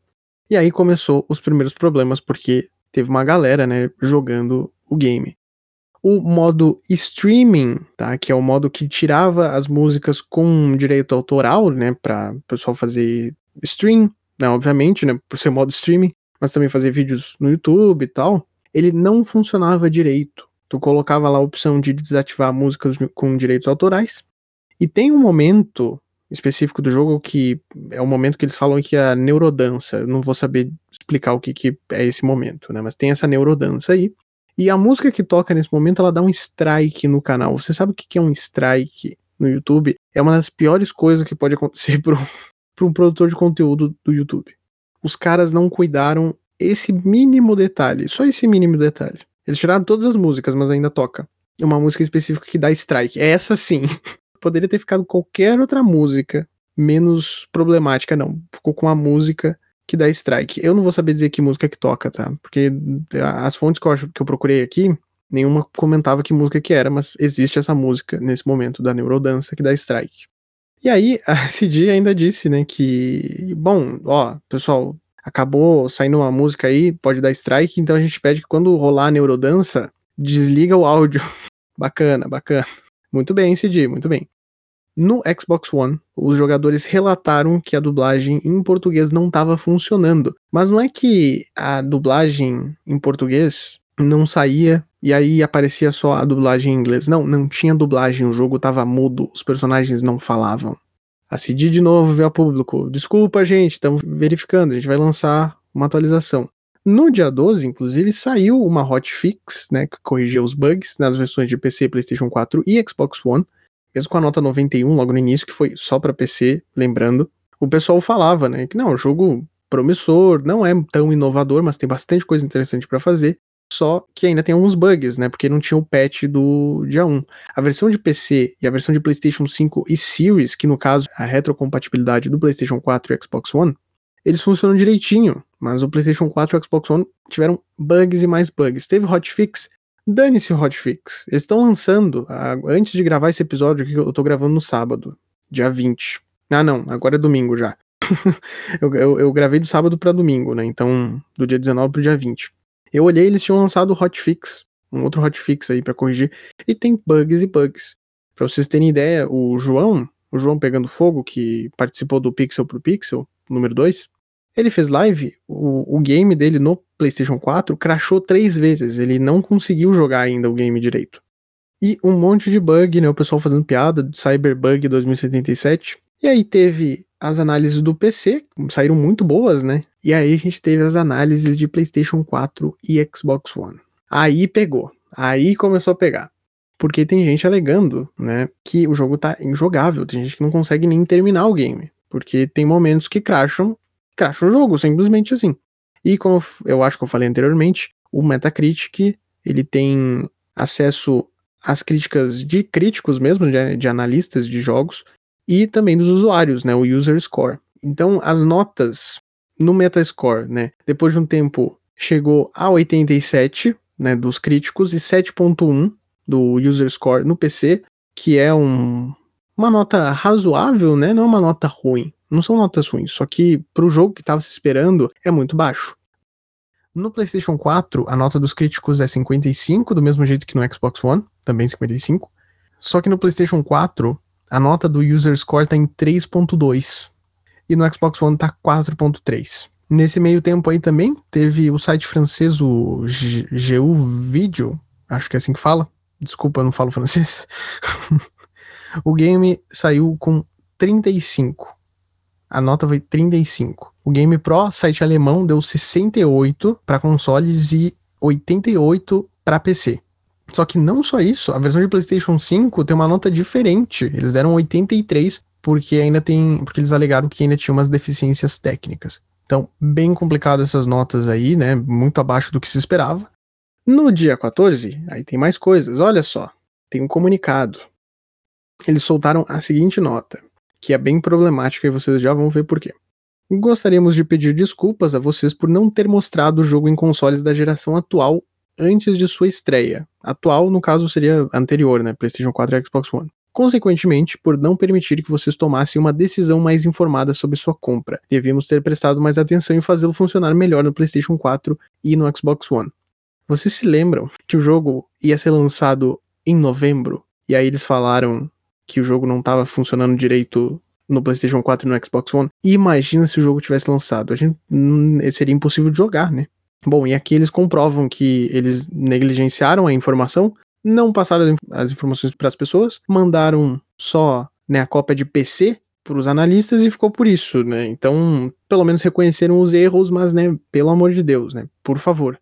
E aí começou os primeiros problemas porque teve uma galera, né, jogando o game o modo streaming, tá? Que é o modo que tirava as músicas com direito autoral, né? Para o pessoal fazer stream, né? Obviamente, né? Por ser modo streaming, mas também fazer vídeos no YouTube e tal. Ele não funcionava direito. Tu colocava lá a opção de desativar músicas com direitos autorais. E tem um momento específico do jogo que é o momento que eles falam que é a neurodança. Eu não vou saber explicar o que, que é esse momento, né? Mas tem essa neurodança aí e a música que toca nesse momento, ela dá um strike no canal. Você sabe o que é um strike no YouTube? É uma das piores coisas que pode acontecer [LAUGHS] para um, um produtor de conteúdo do YouTube. Os caras não cuidaram esse mínimo detalhe, só esse mínimo detalhe. Eles tiraram todas as músicas, mas ainda toca. Uma música específica que dá strike. Essa sim. [LAUGHS] Poderia ter ficado qualquer outra música menos problemática, não. Ficou com a música que dá strike. Eu não vou saber dizer que música que toca, tá? Porque as fontes que eu, acho, que eu procurei aqui, nenhuma comentava que música que era, mas existe essa música nesse momento da neurodança que dá strike. E aí a [LAUGHS] CD ainda disse, né, que, bom, ó, pessoal, acabou saindo uma música aí, pode dar strike, então a gente pede que quando rolar a neurodança, desliga o áudio. [LAUGHS] bacana, bacana. Muito bem, CD, muito bem. No Xbox One, os jogadores relataram que a dublagem em português não estava funcionando. Mas não é que a dublagem em português não saía e aí aparecia só a dublagem em inglês. Não, não tinha dublagem, o jogo estava mudo, os personagens não falavam. A CD de novo veio a público. Desculpa, gente, estamos verificando, a gente vai lançar uma atualização. No dia 12, inclusive, saiu uma hotfix, né, que corrigia os bugs nas versões de PC, PlayStation 4 e Xbox One mesmo com a nota 91 logo no início, que foi só para PC, lembrando, o pessoal falava, né, que não, jogo promissor, não é tão inovador, mas tem bastante coisa interessante para fazer, só que ainda tem alguns bugs, né, porque não tinha o patch do dia 1. A versão de PC e a versão de PlayStation 5 e Series, que no caso a retrocompatibilidade do PlayStation 4 e Xbox One, eles funcionam direitinho, mas o PlayStation 4 e o Xbox One tiveram bugs e mais bugs. Teve hotfix, Dane-se o hotfix. Eles estão lançando, antes de gravar esse episódio que eu tô gravando no sábado, dia 20. Ah, não, agora é domingo já. [LAUGHS] eu, eu, eu, gravei do sábado para domingo, né? Então, do dia 19 pro dia 20. Eu olhei, eles tinham lançado o hotfix, um outro hotfix aí para corrigir, e tem bugs e bugs. Para vocês terem ideia, o João, o João pegando fogo, que participou do Pixel pro Pixel, número 2, ele fez live, o, o game dele no PlayStation 4 crashou três vezes. Ele não conseguiu jogar ainda o game direito. E um monte de bug, né? O pessoal fazendo piada do Cyberbug 2077. E aí teve as análises do PC, saíram muito boas, né? E aí a gente teve as análises de PlayStation 4 e Xbox One. Aí pegou. Aí começou a pegar. Porque tem gente alegando, né, que o jogo tá injogável. Tem gente que não consegue nem terminar o game. Porque tem momentos que crasham cracha o jogo, simplesmente assim. E como eu acho que eu falei anteriormente, o Metacritic, ele tem acesso às críticas de críticos mesmo, de, de analistas de jogos, e também dos usuários, né, o User Score. Então, as notas no Metascore, né? Depois de um tempo chegou a 87, né, dos críticos e 7.1 do user score no PC, que é um, uma nota razoável, né? Não é uma nota ruim. Não são notas ruins, só que pro jogo que estava se esperando é muito baixo. No PlayStation 4, a nota dos críticos é 55, do mesmo jeito que no Xbox One, também 55. Só que no PlayStation 4, a nota do user score tá em 3.2 e no Xbox One tá 4.3. Nesse meio tempo aí também teve o site francês o GU Video, acho que é assim que fala. Desculpa, eu não falo francês. [LAUGHS] o game saiu com 35. A nota foi 35. O Game Pro, site alemão, deu 68 para consoles e 88 para PC. Só que não só isso, a versão de PlayStation 5 tem uma nota diferente. Eles deram 83 porque ainda tem, porque eles alegaram que ainda tinha umas deficiências técnicas. Então, bem complicado essas notas aí, né? Muito abaixo do que se esperava. No dia 14, aí tem mais coisas. Olha só, tem um comunicado. Eles soltaram a seguinte nota, que é bem problemática e vocês já vão ver por quê. Gostaríamos de pedir desculpas a vocês por não ter mostrado o jogo em consoles da geração atual antes de sua estreia. Atual, no caso, seria anterior, né? PlayStation 4 e Xbox One. Consequentemente, por não permitir que vocês tomassem uma decisão mais informada sobre sua compra, devíamos ter prestado mais atenção em fazê-lo funcionar melhor no PlayStation 4 e no Xbox One. Vocês se lembram que o jogo ia ser lançado em novembro e aí eles falaram que o jogo não estava funcionando direito no PlayStation 4 e no Xbox One? E imagina se o jogo tivesse lançado, a gente hum, seria impossível de jogar, né? Bom, e aqui eles comprovam que eles negligenciaram a informação, não passaram as informações para as pessoas, mandaram só né, a cópia de PC para os analistas e ficou por isso, né? Então, pelo menos reconheceram os erros, mas, né, pelo amor de Deus, né? Por favor.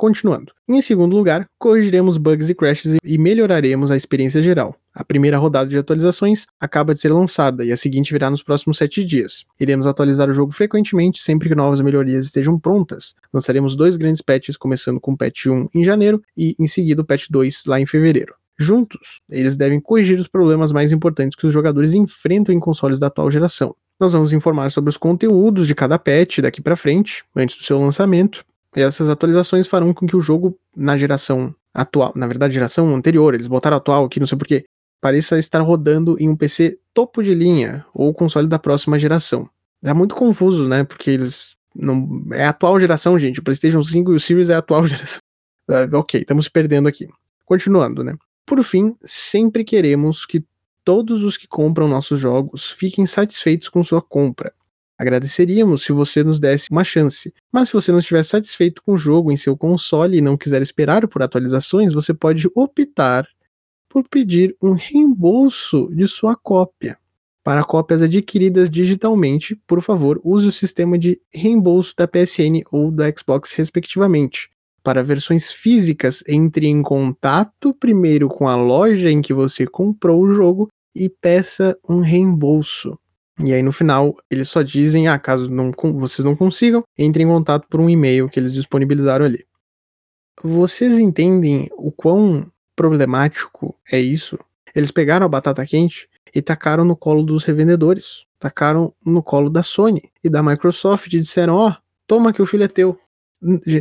Continuando. Em segundo lugar, corrigiremos bugs e crashes e melhoraremos a experiência geral. A primeira rodada de atualizações acaba de ser lançada e a seguinte virá nos próximos 7 dias. Iremos atualizar o jogo frequentemente sempre que novas melhorias estejam prontas. Lançaremos dois grandes patches, começando com o patch 1 em janeiro e em seguida o patch 2 lá em fevereiro. Juntos, eles devem corrigir os problemas mais importantes que os jogadores enfrentam em consoles da atual geração. Nós vamos informar sobre os conteúdos de cada patch daqui para frente, antes do seu lançamento, essas atualizações farão com que o jogo, na geração atual, na verdade, geração anterior, eles botaram atual aqui, não sei porquê, pareça estar rodando em um PC topo de linha ou console da próxima geração. É muito confuso, né? Porque eles não. É a atual geração, gente. O PlayStation 5 e o Series é a atual [LAUGHS] geração. Uh, ok, estamos perdendo aqui. Continuando, né? Por fim, sempre queremos que todos os que compram nossos jogos fiquem satisfeitos com sua compra. Agradeceríamos se você nos desse uma chance, mas se você não estiver satisfeito com o jogo em seu console e não quiser esperar por atualizações, você pode optar por pedir um reembolso de sua cópia. Para cópias adquiridas digitalmente, por favor, use o sistema de reembolso da PSN ou da Xbox, respectivamente. Para versões físicas, entre em contato primeiro com a loja em que você comprou o jogo e peça um reembolso. E aí no final eles só dizem, ah, caso não, vocês não consigam, entre em contato por um e-mail que eles disponibilizaram ali. Vocês entendem o quão problemático é isso? Eles pegaram a batata quente e tacaram no colo dos revendedores, tacaram no colo da Sony e da Microsoft e disseram, ó, oh, toma que o filho é teu.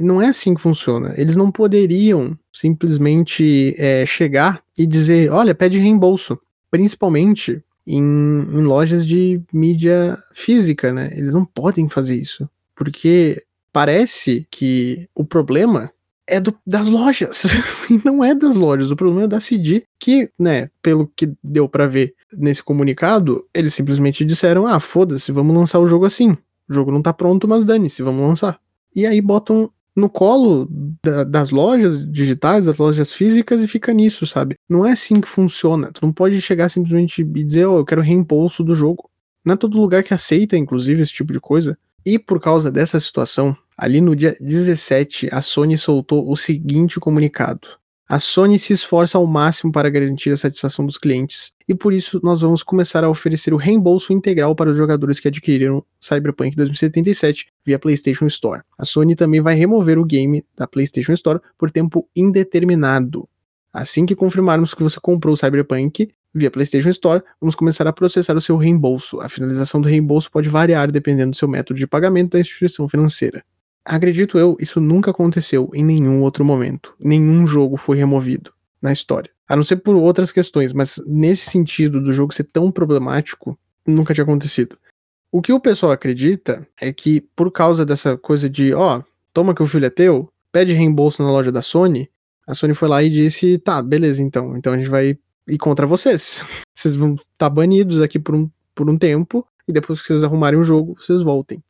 Não é assim que funciona. Eles não poderiam simplesmente é, chegar e dizer, olha, pede reembolso. Principalmente em, em lojas de mídia física, né? Eles não podem fazer isso. Porque parece que o problema é do, das lojas. [LAUGHS] e não é das lojas. O problema é da CD, que, né, pelo que deu para ver nesse comunicado, eles simplesmente disseram: ah, foda-se, vamos lançar o jogo assim. O jogo não tá pronto, mas dane-se, vamos lançar. E aí botam no colo da, das lojas digitais, das lojas físicas e fica nisso, sabe? Não é assim que funciona. Tu não pode chegar simplesmente e dizer, oh, eu quero reembolso do jogo. Não é todo lugar que aceita, inclusive, esse tipo de coisa. E por causa dessa situação, ali no dia 17, a Sony soltou o seguinte comunicado: a Sony se esforça ao máximo para garantir a satisfação dos clientes, e por isso nós vamos começar a oferecer o reembolso integral para os jogadores que adquiriram Cyberpunk 2077 via PlayStation Store. A Sony também vai remover o game da PlayStation Store por tempo indeterminado. Assim que confirmarmos que você comprou o Cyberpunk via PlayStation Store, vamos começar a processar o seu reembolso. A finalização do reembolso pode variar dependendo do seu método de pagamento da instituição financeira. Acredito eu, isso nunca aconteceu em nenhum outro momento. Nenhum jogo foi removido na história. A não ser por outras questões, mas nesse sentido do jogo ser tão problemático, nunca tinha acontecido. O que o pessoal acredita é que por causa dessa coisa de, ó, toma que o filho é teu, pede reembolso na loja da Sony, a Sony foi lá e disse, tá, beleza então, então a gente vai ir contra vocês. [LAUGHS] Vocês vão estar tá banidos aqui por um, por um tempo, e depois que vocês arrumarem o jogo, vocês voltem.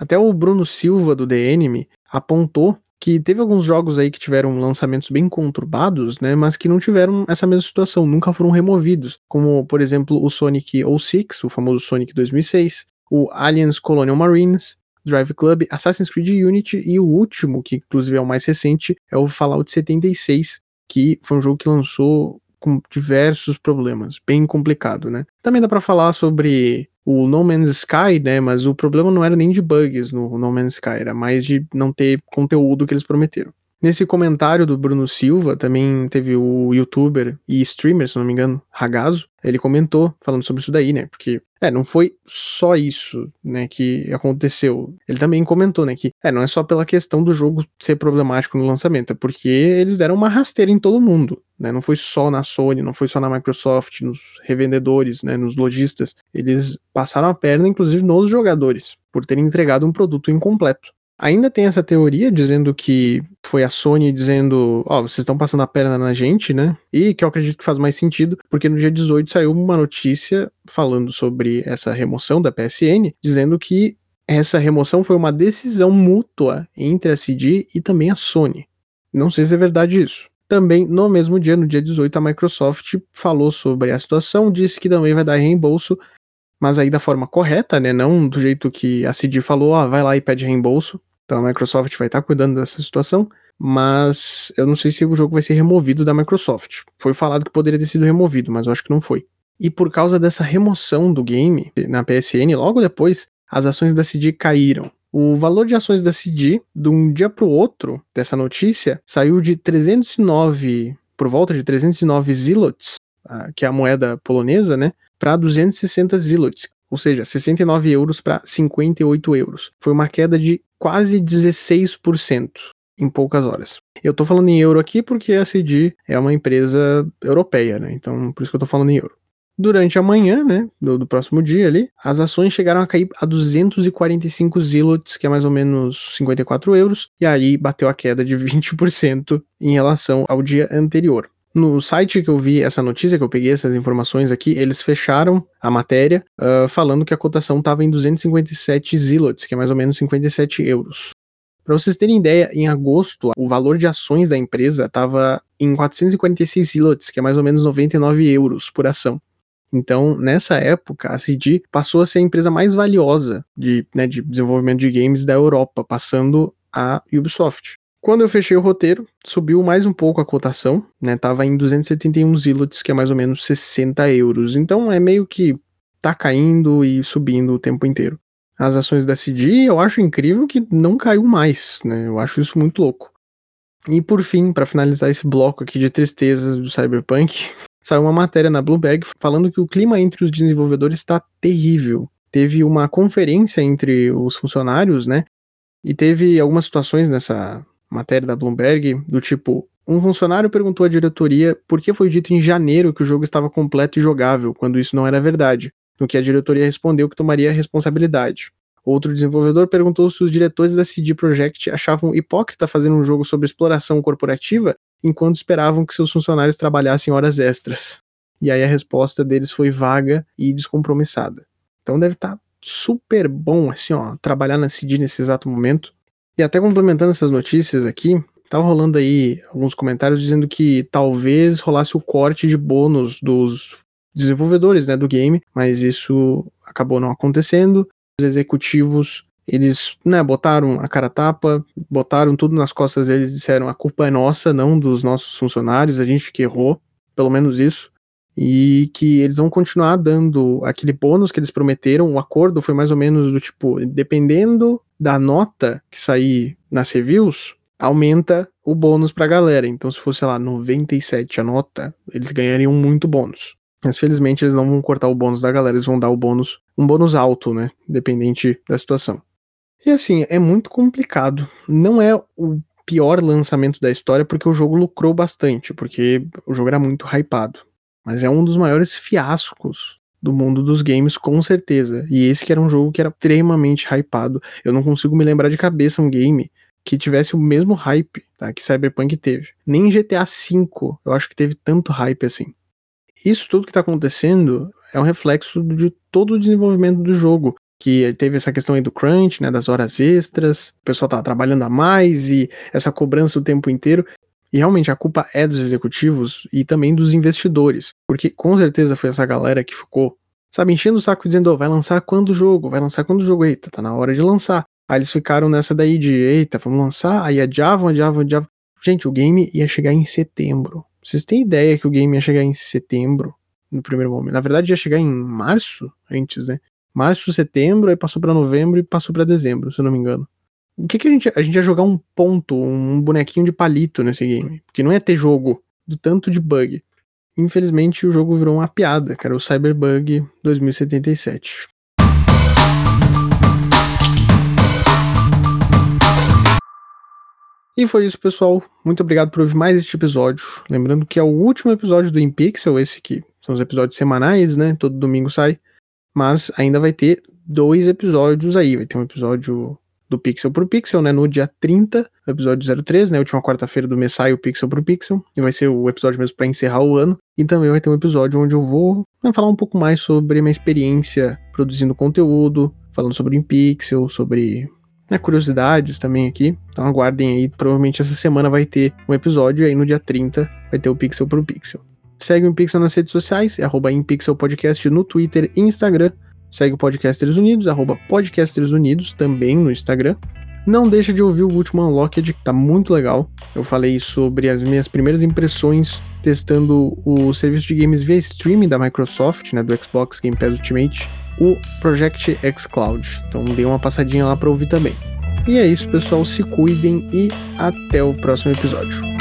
Até o Bruno Silva do The Enemy apontou que teve alguns jogos aí que tiveram lançamentos bem conturbados, né, mas que não tiveram essa mesma situação, nunca foram removidos, como por exemplo o Sonic 06, o famoso Sonic 2006, o Aliens Colonial Marines, Drive Club, Assassin's Creed Unity e o último, que inclusive é o mais recente, é o Fallout 76, que foi um jogo que lançou com diversos problemas, bem complicado, né? Também dá para falar sobre o No Man's Sky, né? Mas o problema não era nem de bugs no No Man's Sky, era mais de não ter conteúdo que eles prometeram. Nesse comentário do Bruno Silva, também teve o youtuber e streamer, se não me engano, Ragazo, ele comentou falando sobre isso daí, né? Porque, é, não foi só isso, né, que aconteceu. Ele também comentou, né, que, é, não é só pela questão do jogo ser problemático no lançamento, é porque eles deram uma rasteira em todo mundo, né? Não foi só na Sony, não foi só na Microsoft, nos revendedores, né, nos lojistas. Eles passaram a perna, inclusive, nos jogadores, por terem entregado um produto incompleto. Ainda tem essa teoria dizendo que foi a Sony dizendo, ó, oh, vocês estão passando a perna na gente, né? E que eu acredito que faz mais sentido, porque no dia 18 saiu uma notícia falando sobre essa remoção da PSN, dizendo que essa remoção foi uma decisão mútua entre a CD e também a Sony. Não sei se é verdade isso. Também, no mesmo dia, no dia 18, a Microsoft falou sobre a situação, disse que também vai dar reembolso, mas aí da forma correta, né? Não do jeito que a CD falou, ó, vai lá e pede reembolso. Então a Microsoft vai estar cuidando dessa situação, mas eu não sei se o jogo vai ser removido da Microsoft. Foi falado que poderia ter sido removido, mas eu acho que não foi. E por causa dessa remoção do game na PSN, logo depois, as ações da CD caíram. O valor de ações da CD, de um dia para o outro, dessa notícia, saiu de 309, por volta de 309 zlots, ah, que é a moeda polonesa, né, para 260 zlots, ou seja, 69 euros para 58 euros. Foi uma queda de quase 16% em poucas horas. Eu tô falando em euro aqui porque a CD é uma empresa europeia, né? Então, por isso que eu tô falando em euro. Durante a manhã, né, do, do, próximo dia ali, as ações chegaram a cair a 245 zlots, que é mais ou menos 54 euros, e aí bateu a queda de 20% em relação ao dia anterior. No site que eu vi essa notícia, que eu peguei essas informações aqui, eles fecharam a matéria uh, falando que a cotação estava em 257 zlots, que é mais ou menos 57 euros. Para vocês terem ideia, em agosto, o valor de ações da empresa estava em 446 zlots, que é mais ou menos 99 euros por ação. Então, nessa época, a CD passou a ser a empresa mais valiosa de, né, de desenvolvimento de games da Europa, passando a Ubisoft. Quando eu fechei o roteiro, subiu mais um pouco a cotação, né? Tava em 271 zlots, que é mais ou menos 60 euros. Então é meio que tá caindo e subindo o tempo inteiro. As ações da CD, eu acho incrível que não caiu mais, né? Eu acho isso muito louco. E por fim, para finalizar esse bloco aqui de tristezas do Cyberpunk, saiu uma matéria na Bloomberg falando que o clima entre os desenvolvedores está terrível. Teve uma conferência entre os funcionários, né? E teve algumas situações nessa matéria da Bloomberg, do tipo: um funcionário perguntou à diretoria por que foi dito em janeiro que o jogo estava completo e jogável, quando isso não era verdade, no que a diretoria respondeu que tomaria responsabilidade. Outro desenvolvedor perguntou se os diretores da CD Projekt achavam hipócrita fazer um jogo sobre exploração corporativa enquanto esperavam que seus funcionários trabalhassem horas extras. E aí a resposta deles foi vaga e descompromissada. Então deve estar tá super bom, assim, ó, trabalhar na CD nesse exato momento. E até complementando essas notícias aqui, tava rolando aí alguns comentários dizendo que talvez rolasse o corte de bônus dos desenvolvedores, né, do game, mas isso acabou não acontecendo. Os executivos, eles, né, botaram a cara tapa, botaram tudo nas costas deles, disseram a culpa é nossa, não dos nossos funcionários, a gente que errou, pelo menos isso e que eles vão continuar dando aquele bônus que eles prometeram. O acordo foi mais ou menos do tipo, dependendo da nota que sair nas reviews, aumenta o bônus pra galera. Então, se fosse lá 97 a nota, eles ganhariam muito bônus. Mas felizmente eles não vão cortar o bônus da galera, eles vão dar o bônus, um bônus alto, né? Dependente da situação. E assim, é muito complicado. Não é o pior lançamento da história porque o jogo lucrou bastante, porque o jogo era muito hypado. Mas é um dos maiores fiascos do mundo dos games, com certeza. E esse que era um jogo que era extremamente hypado. Eu não consigo me lembrar de cabeça um game que tivesse o mesmo hype tá, que Cyberpunk teve. Nem GTA V eu acho que teve tanto hype assim. Isso tudo que tá acontecendo é um reflexo de todo o desenvolvimento do jogo. Que teve essa questão aí do crunch, né, das horas extras, o pessoal tava trabalhando a mais e essa cobrança o tempo inteiro. E realmente a culpa é dos executivos e também dos investidores. Porque com certeza foi essa galera que ficou, sabe, enchendo o saco dizendo, oh, vai lançar quando o jogo? Vai lançar quando o jogo? Eita, tá na hora de lançar. Aí eles ficaram nessa daí de, eita, vamos lançar, aí adiavam, adiavam, adiavam. Gente, o game ia chegar em setembro. Vocês têm ideia que o game ia chegar em setembro, no primeiro momento? Na verdade, ia chegar em março, antes, né? Março, setembro, aí passou para novembro e passou para dezembro, se eu não me engano. O que, que a gente. A gente ia jogar um ponto, um bonequinho de palito nesse game. Porque não ia ter jogo do tanto de bug. Infelizmente, o jogo virou uma piada, cara. O Cyberbug 2077. E foi isso, pessoal. Muito obrigado por ouvir mais este episódio. Lembrando que é o último episódio do InPixel, esse que são os episódios semanais, né? Todo domingo sai. Mas ainda vai ter dois episódios aí. Vai ter um episódio do Pixel pro Pixel, né? No dia 30, episódio 03, né? Última quarta-feira do mês sai o Pixel pro Pixel. E vai ser o episódio mesmo para encerrar o ano. E também vai ter um episódio onde eu vou né, falar um pouco mais sobre minha experiência produzindo conteúdo, falando sobre o InPixel, sobre né, curiosidades também aqui. Então aguardem aí, provavelmente essa semana vai ter um episódio e aí no dia 30 vai ter o Pixel pro Pixel. Segue o Pixel nas redes sociais, arroba Podcast no Twitter e Instagram. Segue o Podcasters Unidos, arroba Podcasters Unidos, também no Instagram. Não deixa de ouvir o último Unlocked, que tá muito legal. Eu falei sobre as minhas primeiras impressões testando o serviço de games via streaming da Microsoft, né, do Xbox Game Pass Ultimate o Project X Cloud. Então dê uma passadinha lá para ouvir também. E é isso, pessoal. Se cuidem e até o próximo episódio.